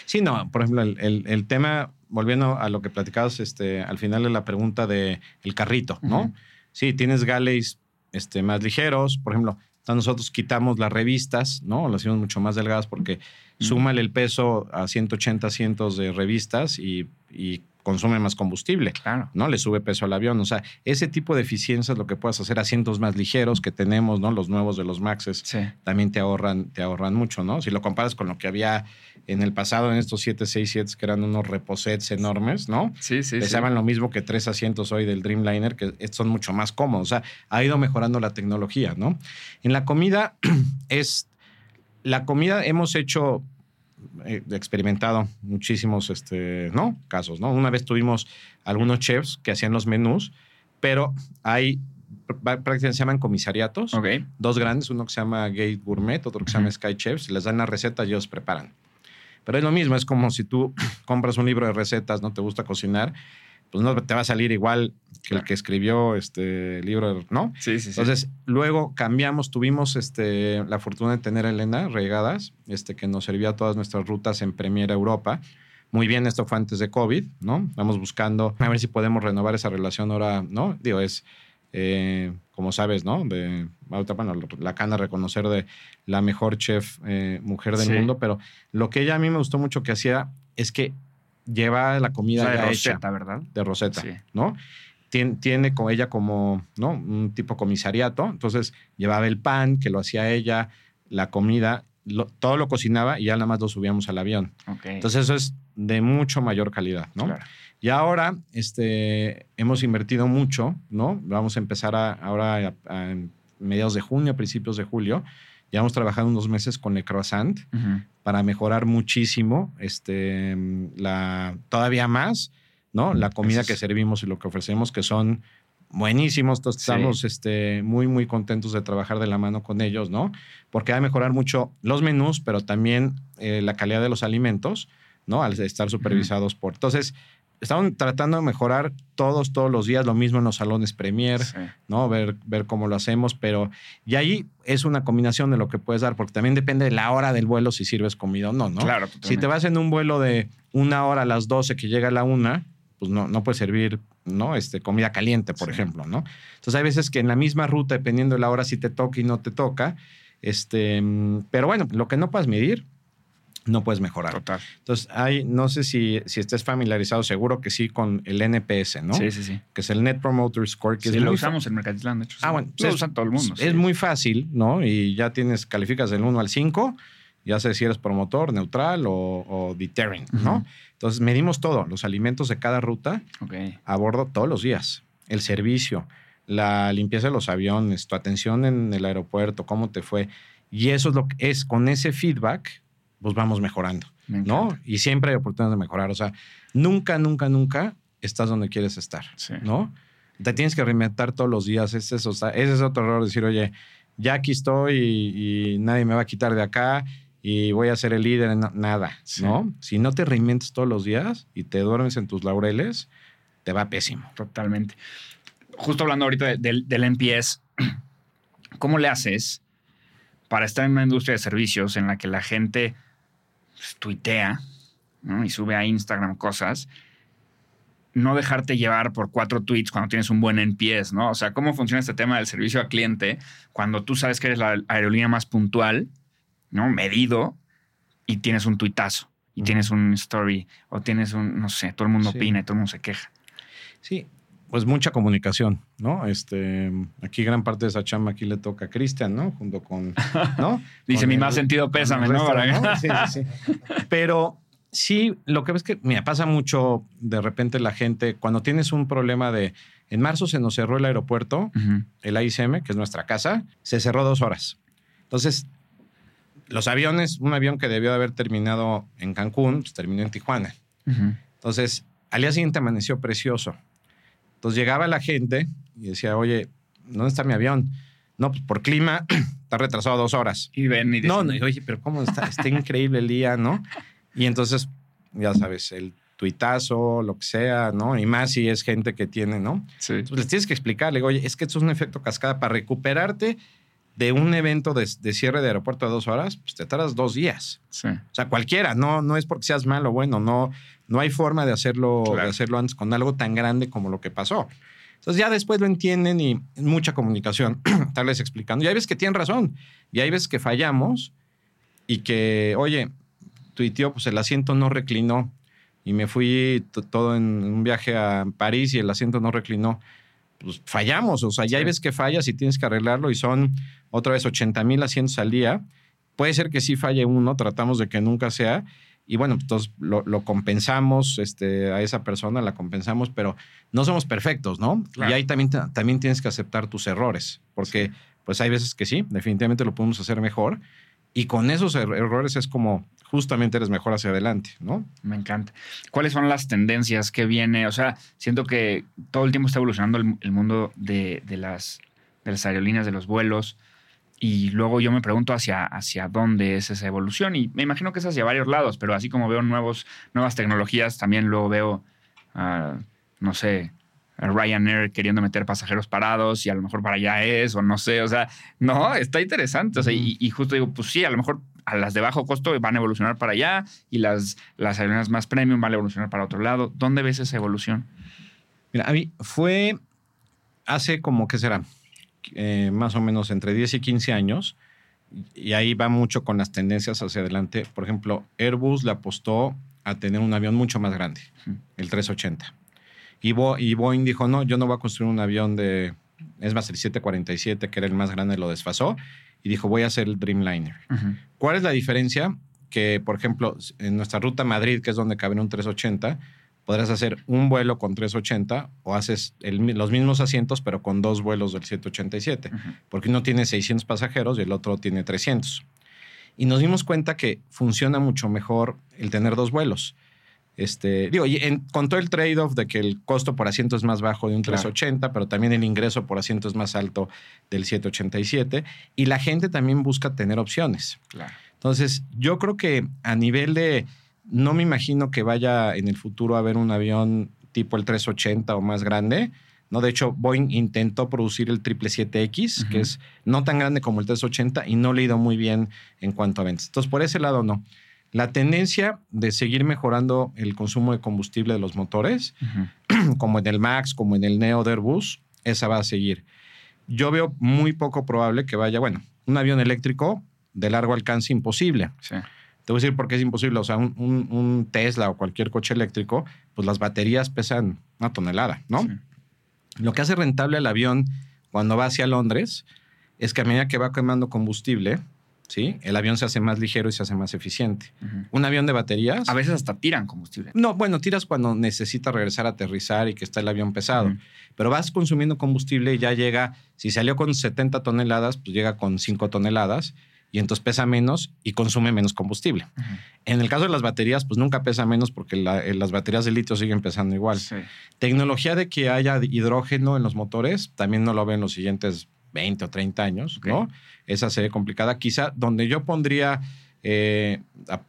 A: Sí, no, por ejemplo, el, tema, volviendo a lo que platicabas este, al final de la pregunta de el carrito, ¿no? Sí, tienes galleys este, más ligeros, por ejemplo, nosotros quitamos las revistas, ¿no? Las hicimos mucho más delgadas porque súmale el peso a 180 cientos de revistas y, y consume más combustible,
B: claro.
A: ¿no? Le sube peso al avión. O sea, ese tipo de eficiencia es lo que puedes hacer. Asientos más ligeros que tenemos, ¿no? Los nuevos de los Maxes también te ahorran, te ahorran mucho, ¿no? Si lo comparas con lo que había en el pasado en estos 767 que eran unos reposets enormes, ¿no?
B: Sí, sí.
A: Pesaban lo mismo que tres asientos hoy del Dreamliner, que son mucho más cómodos. O sea, ha ido mejorando la tecnología, ¿no? En la comida es... La comida hemos hecho He experimentado muchísimos este, ¿no? casos. ¿no? Una vez tuvimos algunos chefs que hacían los menús, pero hay prácticamente se llaman comisariatos. Dos grandes, uno que se llama Gate Gourmet, otro que se llama Sky Chefs. Les dan la receta y ellos preparan. Pero es lo mismo, es como si tú compras un libro de recetas, no te gusta cocinar, pues no te va a salir igual que el que escribió este libro, ¿no?
B: Sí, sí,
A: sí. Entonces, luego cambiamos, tuvimos este, la fortuna de tener a Elena Regadas, este, que nos servía todas nuestras rutas en Premier Europa. Muy bien, esto fue antes de COVID, ¿no? Vamos buscando a ver si podemos renovar esa relación ahora, ¿no? Digo, es, eh, como sabes, ¿no? De, bueno, la cana reconocer de la mejor chef eh, mujer del mundo, pero lo que ella a mí me gustó mucho que hacía es que lleva la comida
B: de
A: Rosetta,
B: ¿verdad?
A: De Rosetta, ¿no? Tiene, tiene, con ella como, ¿no? Un tipo comisariato, entonces llevaba el pan, que lo hacía ella, la comida, todo lo cocinaba y ya nada más lo subíamos al avión. Entonces eso es de mucho mayor calidad, ¿no? Claro. Y ahora este, hemos invertido mucho, ¿no? Vamos a empezar ahora en mediados de junio, principios de julio. Ya hemos trabajado unos meses con el croissant para mejorar muchísimo este, la, todavía más, ¿no? La comida que servimos y lo que ofrecemos, que son buenísimos. Entonces, estamos este, muy, muy contentos de trabajar de la mano con ellos, ¿no? Porque va a mejorar mucho los menús, pero también eh, la calidad de los alimentos, ¿no? Al estar supervisados por. Entonces, estamos tratando de mejorar todos, todos los días, lo mismo en los salones Premier, ¿no? Ver, ver cómo lo hacemos, pero y ahí es una combinación de lo que puedes dar, porque también depende de la hora del vuelo si sirves comida o no, ¿no?
B: Claro.
A: Si te vas en un vuelo de una hora a las 12 que llega a la una, pues no, no puedes servir, ¿no? Este, comida caliente, por ejemplo, ¿no? Entonces hay veces que en la misma ruta, dependiendo de la hora, si te toca y no te toca, este, pero bueno, lo que no puedes medir, no puedes mejorar.
B: Total.
A: Entonces, hay, no sé si, si estés familiarizado, seguro que sí, con el NPS, ¿no?
B: Sí, sí, sí.
A: Que es el Net Promoter Score. Que
B: sí, lo usamos en Mercatlán, de hecho.
A: Ah, bueno.
B: Lo usa todo el mundo.
A: Es, muy fácil, ¿no? Y ya tienes, calificas del 1 al 5, ya sé si eres promotor, neutral o, o deterrent, ¿no? Entonces, medimos todo, los alimentos de cada ruta
B: okay.
A: a bordo todos los días. El servicio, la limpieza de los aviones, tu atención en el aeropuerto, cómo te fue. Y eso es lo que es, con ese feedback pues vamos mejorando, ¿no? Y siempre hay oportunidades de mejorar. O sea, nunca, nunca, nunca estás donde quieres estar, ¿no? Te tienes que reinventar todos los días. Ese es, ese es otro error, decir, oye, ya aquí estoy y, nadie me va a quitar de acá y voy a ser el líder en nada, ¿no? Si no te reinventas todos los días y te duermes en tus laureles, te va pésimo.
B: Totalmente. Justo hablando ahorita del, del NPS, ¿cómo le haces para estar en una industria de servicios en la que la gente pues, tuitea y sube a Instagram cosas, no dejarte llevar por cuatro tweets cuando tienes un buen NPS, ¿no? O sea, ¿cómo funciona este tema del servicio al cliente cuando tú sabes que eres la aerolínea más puntual, ¿no? Medido y tienes un tuitazo y tienes un story o tienes un, no sé, todo el mundo opina y todo el mundo se queja.
A: Sí, pues mucha comunicación, ¿no? Este, aquí gran parte de esa chamba aquí le toca a Cristian, ¿no? Junto con, ¿no?
B: Dice, mi más sentido pésame, ¿no?
A: Sí, sí, sí. Pero sí, lo que ves que, mira, pasa mucho de repente la gente, cuando tienes un problema de, en marzo se nos cerró el aeropuerto, el AICM, que es nuestra casa, se cerró dos horas. Entonces, los aviones, un avión que debió de haber terminado en Cancún, pues terminó en Tijuana. Entonces, al día siguiente amaneció precioso. Entonces llegaba la gente y decía, oye, ¿dónde está mi avión? No, pues por clima está retrasado dos horas.
B: Y ven y
A: dicen, No, no, oye, pero ¿cómo está? Está increíble el día, ¿no? Y entonces, ya sabes, el tuitazo, lo que sea, ¿no? Y más si es gente que tiene, ¿no?
B: Sí.
A: Entonces les tienes que explicarle, oye, es que esto es un efecto cascada para recuperarte de un evento de, cierre de aeropuerto de dos horas, pues te tardas dos días.
B: Sí.
A: O sea, cualquiera, no, no es porque seas malo o bueno, no, no hay forma de hacerlo, de hacerlo antes con algo tan grande como lo que pasó. Entonces ya después lo entienden y mucha comunicación, estarles explicando. Y hay veces que tienen razón. Y hay veces que fallamos y que, oye, tío, pues el asiento no reclinó. Y me fui todo en un viaje a París y el asiento no reclinó. Pues fallamos. O sea, ya hay veces que fallas y tienes que arreglarlo y son otra vez 80 mil asientos al día. Puede ser que sí falle uno, tratamos de que nunca sea y bueno, entonces lo, compensamos este, a esa persona, la compensamos, pero no somos perfectos, ¿no? Y ahí también, también tienes que aceptar tus errores, porque pues hay veces que sí, definitivamente lo podemos hacer mejor. Y con esos er-, errores es como justamente eres mejor hacia adelante, ¿no?
B: Me encanta. ¿Cuáles son las tendencias que viene? O sea, siento que todo el tiempo está evolucionando el, mundo de, las, de las aerolíneas, de los vuelos. Y luego yo me pregunto hacia, hacia dónde es esa evolución. Y me imagino que es hacia varios lados, pero así como veo nuevos, nuevas tecnologías, también luego veo, uh, no sé, Ryanair queriendo meter pasajeros parados y a lo mejor para allá es, o no sé, o sea, no, está interesante. O sea, y, justo digo, pues sí, a lo mejor a las de bajo costo van a evolucionar para allá y las, las aerolíneas más premium van a evolucionar para otro lado. ¿Dónde ves esa evolución?
A: Mira, a mí fue hace como que será, eh, más o menos entre 10 y 15 años, y ahí va mucho con las tendencias hacia adelante. Por ejemplo, Airbus le apostó a tener un avión mucho más grande, el 380. Y, Boeing dijo, no, yo no voy a construir un avión de, es más, el 747, que era el más grande, lo desfasó, y dijo, voy a hacer el Dreamliner. ¿Cuál es la diferencia? Que, por ejemplo, en nuestra ruta Madrid, que es donde cabe un 380, podrás hacer un vuelo con 380 o haces los mismos asientos, pero con dos vuelos del 787, porque uno tiene 600 pasajeros y el otro tiene 300. Y nos dimos cuenta que funciona mucho mejor el tener dos vuelos. Este, digo, con todo el trade-off de que el costo por asiento es más bajo de un 380, pero también el ingreso por asiento es más alto del 787, y la gente también busca tener opciones. Entonces, yo creo que a nivel de no me imagino que vaya en el futuro a haber un avión tipo el 380 o más grande. ¿no? De hecho, Boeing intentó producir el 777X, que es no tan grande como el 380 y no le ha ido muy bien en cuanto a ventas. Entonces, por ese lado, no. La tendencia de seguir mejorando el consumo de combustible de los motores, como en el MAX, como en el Neo de Airbus, esa va a seguir. Yo veo muy poco probable que vaya, bueno, un avión eléctrico de largo alcance imposible. Sí. Te voy a decir por qué es imposible. O sea, un, Tesla o cualquier coche eléctrico, pues las baterías pesan una tonelada, ¿no? Lo que hace rentable el avión cuando va hacia Londres es que a medida que va quemando combustible, ¿sí? El avión se hace más ligero y se hace más eficiente. Un avión de baterías...
B: A veces hasta tiran combustible.
A: No, bueno, tiras cuando necesita regresar a aterrizar y que está el avión pesado. Pero vas consumiendo combustible y ya llega, si salió con 70 toneladas, pues llega con 5 toneladas y entonces pesa menos y consume menos combustible. En el caso de las baterías, pues nunca pesa menos porque eh, las baterías de litio siguen pesando igual. Tecnología de que haya hidrógeno en los motores, también no lo ven los siguientes 20 o 30 años, ¿no? Esa sería complicada. Quizá donde yo pondría, eh,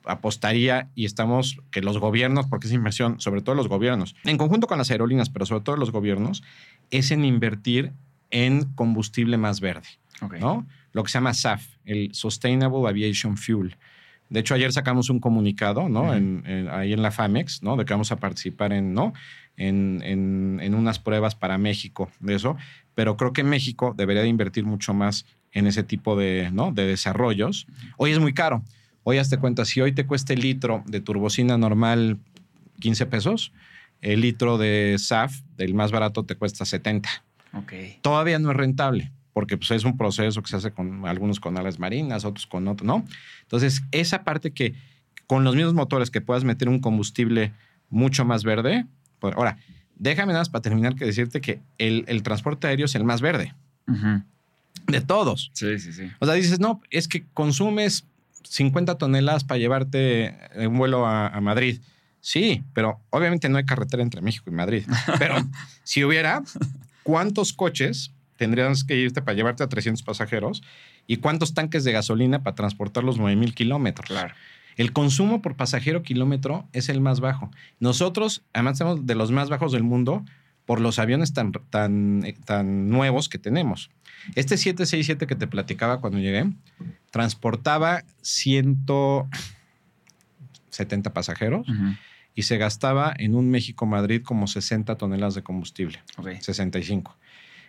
A: apostaría y estamos, que los gobiernos, porque es inversión, sobre todo los gobiernos, en conjunto con las aerolíneas, pero sobre todo los gobiernos, es en invertir en combustible más verde, ¿no? lo que se llama SAF, el Sustainable Aviation Fuel. De hecho, ayer sacamos un comunicado, ¿no? ahí en la FAMEX, ¿no? De que vamos a participar en, ¿no? En, unas pruebas para México de eso. Pero creo que México debería de invertir mucho más en ese tipo de, ¿no? de desarrollos. Hoy es muy caro. Hoy hazte cuenta, si hoy te cuesta el litro de turbocina normal 15 pesos, el litro de SAF, del más barato, te cuesta 70.
B: Okay.
A: Todavía no es rentable porque pues, es un proceso que se hace con algunos con alas marinas, otros con otros, ¿no? Entonces, esa parte que con los mismos motores que puedas meter un combustible mucho más verde, pues, ahora, déjame nada más para terminar que decirte que el, transporte aéreo es el más verde. De todos.
B: Sí, sí, sí.
A: O sea, dices, no, es que consumes 50 toneladas para llevarte un vuelo a, a Madrid. Sí, pero obviamente no hay carretera entre México y Madrid. Pero si hubiera, ¿cuántos coches tendrías que irte para llevarte a 300 pasajeros y cuántos tanques de gasolina para transportar los 9000 kilómetros.
B: Claro.
A: El consumo por pasajero kilómetro es el más bajo. Nosotros, además, somos de los más bajos del mundo por los aviones tan, tan, tan nuevos que tenemos. Este 767 que te platicaba cuando llegué, transportaba 170 pasajeros y se gastaba en un México-Madrid como 60 toneladas de combustible. 65.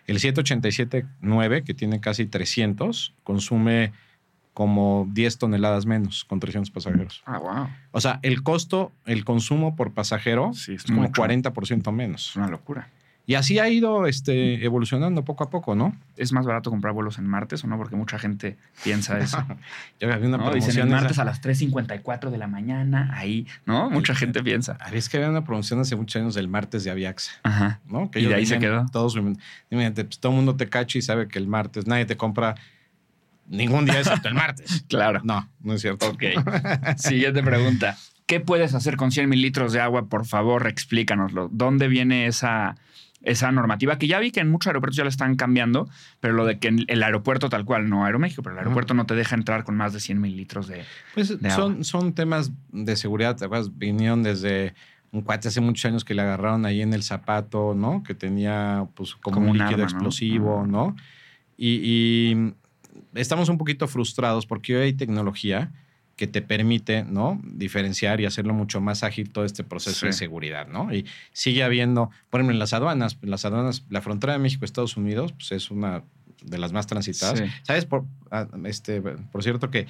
A: El 787-9, que tiene casi 300, consume como 10 toneladas menos con 300 pasajeros.
B: Ah, wow.
A: O sea, el costo, el consumo por pasajero es como 40% menos.
B: Es una locura.
A: Y así ha ido este, evolucionando poco a poco, ¿no?
B: ¿Es más barato comprar vuelos en martes o no? Porque mucha gente piensa eso.
A: Yo había una
B: ¿No? promoción. en martes a las 3.54 de la mañana, ahí, ¿no? Mucha gente piensa.
A: Es que había una promoción hace muchos años del martes de Aviaxa.
B: Ajá.
A: ¿no?
B: Que y de ahí se quedó.
A: Todos, pues, todo el mundo te cacha y sabe que el martes nadie te compra ningún día excepto el martes.
B: claro.
A: No, no es cierto.
B: Ok. Siguiente pregunta. ¿Qué puedes hacer con 100 mil litros de agua? Por favor, explícanoslo. ¿Dónde viene esa esa normativa, que ya vi que en muchos aeropuertos ya la están cambiando, pero lo de que el aeropuerto tal cual, no Aeroméxico, pero el aeropuerto no te deja entrar con más de 100 mil litros de,
A: pues son, son temas de seguridad, ¿te Vinieron desde un cuate hace muchos años que le agarraron ahí en el zapato, ¿no? Que tenía pues como, un, líquido explosivo, ¿no? Y, y, estamos un poquito frustrados porque hoy hay tecnología que te permite, ¿no? Diferenciar y hacerlo mucho más ágil todo este proceso de seguridad, ¿no? Y sigue habiendo, por ejemplo, en las aduanas, en las aduanas, la frontera de México-Estados Unidos, pues es una de las más transitadas.
B: Sí.
A: ¿Sabes? Por, ah, este, por cierto que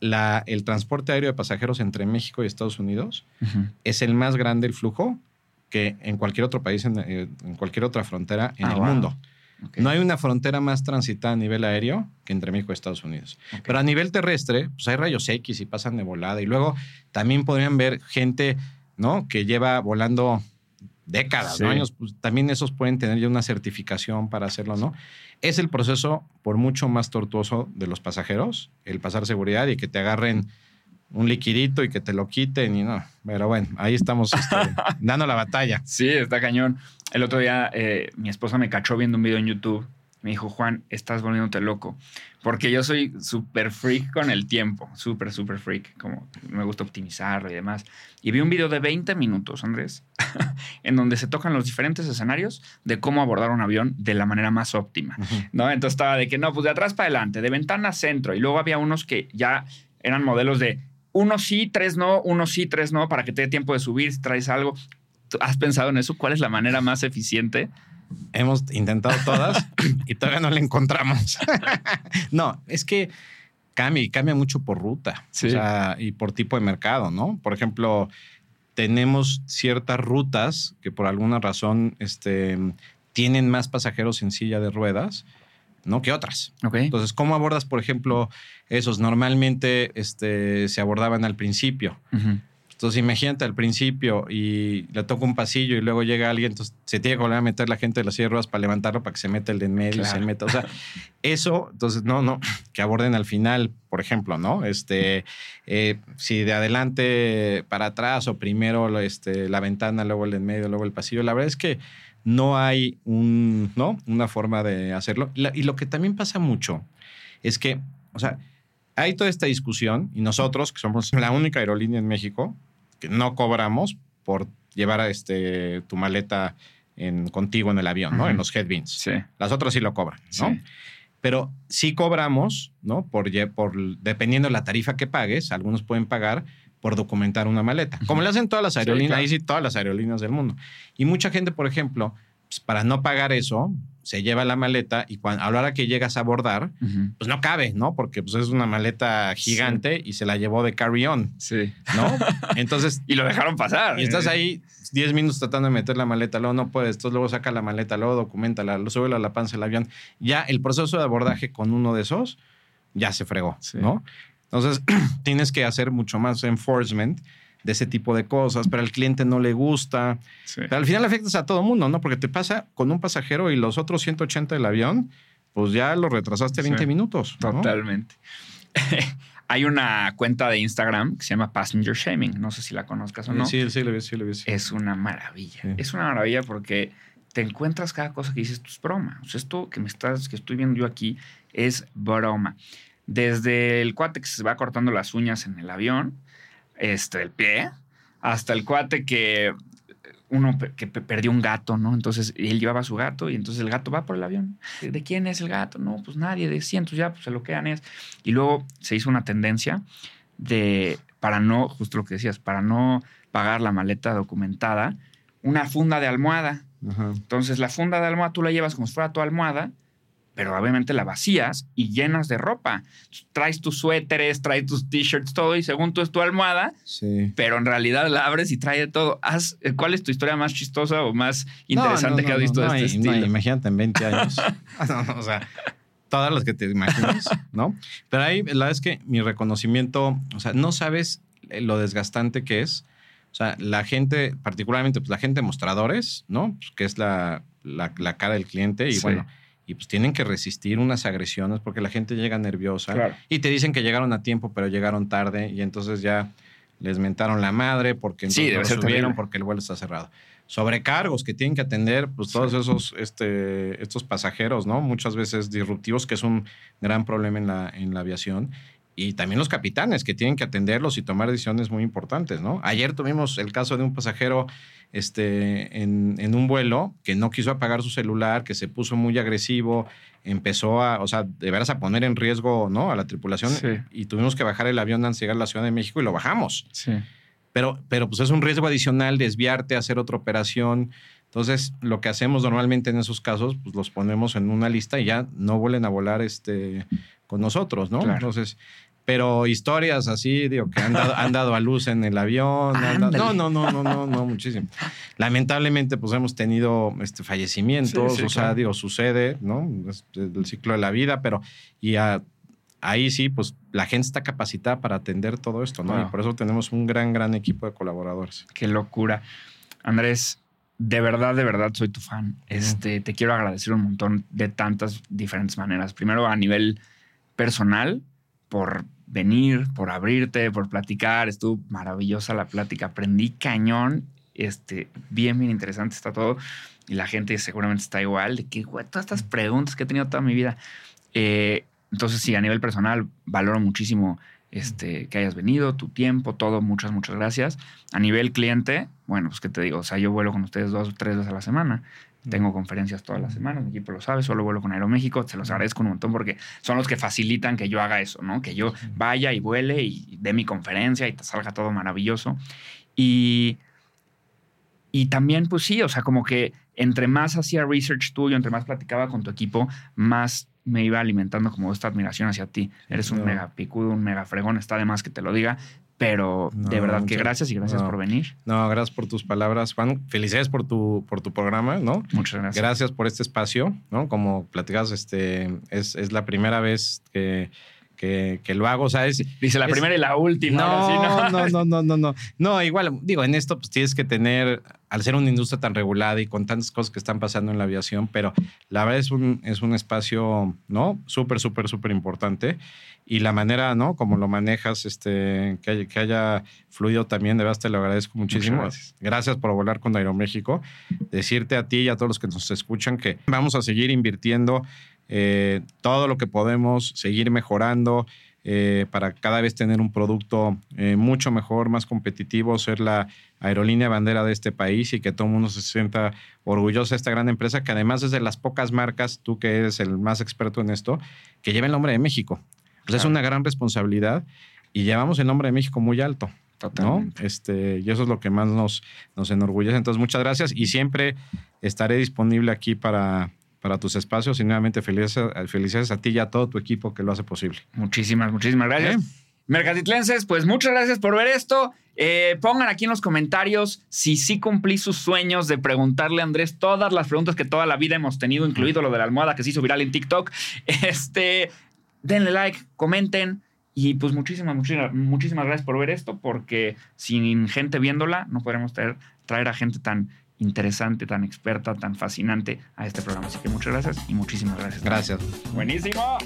A: la, el transporte aéreo de pasajeros entre México y Estados Unidos es el más grande el flujo que en cualquier otro país, en, eh, en cualquier otra frontera en
B: Ah,
A: el
B: wow.
A: mundo. No hay una frontera más transitada a nivel aéreo que entre México y Estados Unidos. Pero a nivel terrestre, pues hay rayos X y pasan de volada. Y luego también podrían ver gente, ¿no? Que lleva volando décadas, ¿no? Años, pues, también esos pueden tener ya una certificación para hacerlo, ¿no? Es el proceso por mucho más tortuoso de los pasajeros, el pasar seguridad y que te agarren un liquidito y que te lo quiten y no. Pero bueno, ahí estamos este, dando la batalla.
B: Sí, está cañón. El otro día eh, mi esposa me cachó viendo un video en YouTube. Me dijo, Juan, estás volviéndote loco. Porque yo soy súper freak con el tiempo. Súper, súper freak. Como me gusta optimizarlo y demás. Y vi un video de 20 minutos, Andrés, en donde se tocan los diferentes escenarios de cómo abordar un avión de la manera más óptima. ¿no? Entonces estaba de que no, pues de atrás para adelante, de ventana a centro. Y luego había unos que ya eran modelos de uno sí, tres no, uno sí, tres no, para que te dé tiempo de subir si traes algo. ¿Tú ¿Has pensado en eso? ¿Cuál es la manera más eficiente?
A: Hemos intentado todas y todavía no le encontramos. no, es que cambia y cambia mucho por ruta
B: Sí.
A: o sea, y por tipo de mercado, ¿no? Por ejemplo, tenemos ciertas rutas que por alguna razón este, tienen más pasajeros en silla de ruedas, ¿no? Que otras. Entonces, ¿cómo abordas, por ejemplo, esos? Normalmente este, se abordaban al principio. Entonces, imagínate al principio y le toca un pasillo y luego llega alguien, entonces se tiene que volver a meter la gente de las ruedas para levantarlo, para que se meta el de en medio y se meta. O sea, eso, entonces, no, no, que aborden al final, por ejemplo, ¿no? Este, eh, si de adelante para atrás o primero este, la ventana, luego el de en medio, luego el pasillo. La verdad es que no hay un, ¿no? una forma de hacerlo. La- y lo que también pasa mucho es que, o sea, hay toda esta discusión y nosotros, que somos la única aerolínea en México, que no cobramos por llevar a este, tu maleta en, contigo en el avión, ¿no? En los headbins.
B: Sí.
A: Las otras sí lo cobran, ¿no?
B: Sí.
A: Pero sí cobramos, ¿no? Por, por, dependiendo de la tarifa que pagues, algunos pueden pagar por documentar una maleta. Como lo hacen todas las
B: Sí,
A: aerolíneas,
B: claro.
A: ahí sí todas las aerolíneas del mundo. Y mucha gente, por ejemplo, pues, para no pagar eso, se lleva la maleta y cuando, a la hora que llegas a abordar,
B: Ujú.
A: pues no cabe, ¿no? Porque pues, es una maleta gigante y se la llevó de carry-on,
B: Sí.
A: ¿no? Entonces,
B: Y lo dejaron pasar.
A: y estás ahí 10 minutos tratando de meter la maleta, luego no puedes, entonces luego saca la maleta, luego documentala, lo sube a la panza del avión. Ya el proceso de abordaje con uno de esos ya se fregó,
B: Sí.
A: ¿no? Entonces tienes que hacer mucho más enforcement de ese tipo de cosas, pero al cliente no le gusta.
B: Sí.
A: Pero al final afectas a todo mundo, ¿no? Porque te pasa con un pasajero y los otros 180 del avión, pues ya lo retrasaste 20
B: Sí.
A: minutos. ¿no?
B: Totalmente. Hay una cuenta de Instagram que se llama Passenger Shaming. No sé si la conozcas o no.
A: Sí, sí, lo vi, sí, lo vi. sí.
B: Es una maravilla. Es una maravilla porque te encuentras cada cosa que dices, esto es broma. O sea, esto que me estás, que estoy viendo yo aquí es broma. Desde el cuate que se va cortando las uñas en el avión, este, el pie, hasta el cuate que uno que pe- perdió un gato, ¿no? Entonces él llevaba a su gato y entonces el gato va por el avión. ¿De quién es el gato? No, pues nadie, de cientos ya, pues se lo quedan es. Y luego se hizo una tendencia de, para no, justo lo que decías, para no pagar la maleta documentada, una funda de almohada.
A: Ajá.
B: Entonces la funda de almohada tú la llevas como si fuera tu almohada, pero obviamente la vacías y llenas de ropa. Traes tus suéteres, traes tus t-shirts, todo, y según tú es tu almohada,
A: Sí.
B: pero en realidad la abres y trae de todo. Haz- ¿Cuál es tu historia más chistosa o más interesante que has visto de
A: no,
B: este estilo?
A: imagínate en 20 años. No, no, o sea, todas las que te imaginas, ¿no? Pero ahí la verdad es que mi reconocimiento, o sea, no sabes eh, lo desgastante que es. O sea, la gente, particularmente pues, la gente de mostradores, ¿no? Pues, que es la, la, la cara del cliente y
B: Sí.
A: bueno, y pues tienen que resistir unas agresiones porque la gente llega nerviosa
B: Claro.
A: y te dicen que llegaron a tiempo, pero llegaron tarde y entonces ya les mentaron la madre porque
B: Sí, ser
A: subieron
B: terrible.
A: porque el vuelo está cerrado. Sobrecargos que tienen que atender, pues todos esos, este, estos pasajeros, ¿no? Muchas veces disruptivos, que es un gran problema en la, en la aviación. Y también los capitanes que tienen que atenderlos y tomar decisiones muy importantes, ¿no? Ayer tuvimos el caso de un pasajero este, en, un vuelo que no quiso apagar su celular, que se puso muy agresivo, empezó a, o sea, de veras a poner en riesgo, ¿no? A la tripulación y tuvimos que bajar el avión antes de llegar a la Ciudad de México y lo bajamos.
B: Sí.
A: Pero, pero pues es un riesgo adicional desviarte, hacer otra operación. Entonces, lo que hacemos normalmente en esos casos, pues los ponemos en una lista y ya no vuelven a volar este, con nosotros, ¿no? Entonces, pero historias así, digo, que han dado, a luz en el avión. no, no, no, no, no, no, muchísimo. Lamentablemente, pues hemos tenido este, fallecimientos, o sea, digo, sucede, ¿no? Es el ciclo de la vida, pero y ahí sí, pues la gente está capacitada para atender todo esto, ¿no? Y por eso tenemos un gran, gran equipo de colaboradores.
B: Qué locura. Andrés, de verdad, de verdad soy tu fan. Este, te quiero agradecer un montón de tantas diferentes maneras. Primero a nivel personal, por venir, por abrirte, por platicar. Estuvo maravillosa la plática. Aprendí cañón. Este, bien, bien interesante está todo. Y la gente seguramente está igual. De que, todas estas preguntas que he tenido toda mi vida. Eh, entonces, sí, a nivel personal, valoro muchísimo este, que hayas venido, tu tiempo, todo. Muchas, muchas gracias. A nivel cliente, bueno, pues que te digo, o sea, yo vuelo con ustedes dos o tres veces a la semana. Tengo conferencias todas las semanas, mi equipo lo sabe, solo vuelo con Aeroméxico, se los agradezco un montón porque son los que facilitan que yo haga eso, ¿no? Que yo vaya y vuele y dé mi conferencia y te salga todo maravilloso. Y, y también, pues sí, o sea, como que entre más hacía research tuyo, entre más platicaba con tu equipo, más me iba alimentando como esta admiración hacia ti. Eres un mega picudo, un mega fregón, está de más que te lo diga, pero de verdad que gracias y gracias por venir.
A: No, gracias por tus palabras, Juan. Felicidades por tu, por tu programa, ¿no?
B: Muchas gracias.
A: Gracias por este espacio, ¿no? Como platicas, este, es, es la primera vez que que, lo hago, ¿sabes?
B: Dice la primera y la última.
A: No, no, no, no, no, no, no. igual, digo, en esto pues tienes que tener, al ser una industria tan regulada y con tantas cosas que están pasando en la aviación, pero la verdad es un, es un espacio, ¿no? Súper, súper, súper importante. Y la manera, ¿no? Como lo manejas, este, que, haya, que haya fluido también, de verdad te lo agradezco muchísimo. Gracias. gracias. por volar con Aeroméxico. Decirte a ti y a todos los que nos escuchan que vamos a seguir invirtiendo eh, todo lo que podemos, seguir mejorando eh, para cada vez tener un producto eh, mucho mejor, más competitivo, ser la aerolínea bandera de este país y que todo el mundo se sienta orgulloso de esta gran empresa, que además es de las pocas marcas, tú que eres el más experto en esto, que lleva el nombre de México. Pues es una gran responsabilidad y llevamos el nombre de México muy alto. ¿no? Este, y eso es lo que más nos, nos enorgullece. Entonces, muchas gracias y siempre estaré disponible aquí para, para tus espacios y nuevamente felicidades, felicidades a ti y a todo tu equipo que lo hace posible.
B: Muchísimas, muchísimas gracias. Mercatitlenses, pues muchas gracias por ver esto. Eh, pongan aquí en los comentarios si sí cumplí sus sueños de preguntarle a Andrés todas las preguntas que toda la vida hemos tenido, incluido lo de la almohada que se hizo viral en TikTok. Este, denle like, comenten. Y pues muchísimas, muchísimas, muchísimas gracias por ver esto, porque sin gente viéndola no podremos traer, traer a gente tan interesante, tan experta, tan fascinante a este programa. Así que muchas gracias y muchísimas gracias.
A: Gracias.
B: Buenísimo.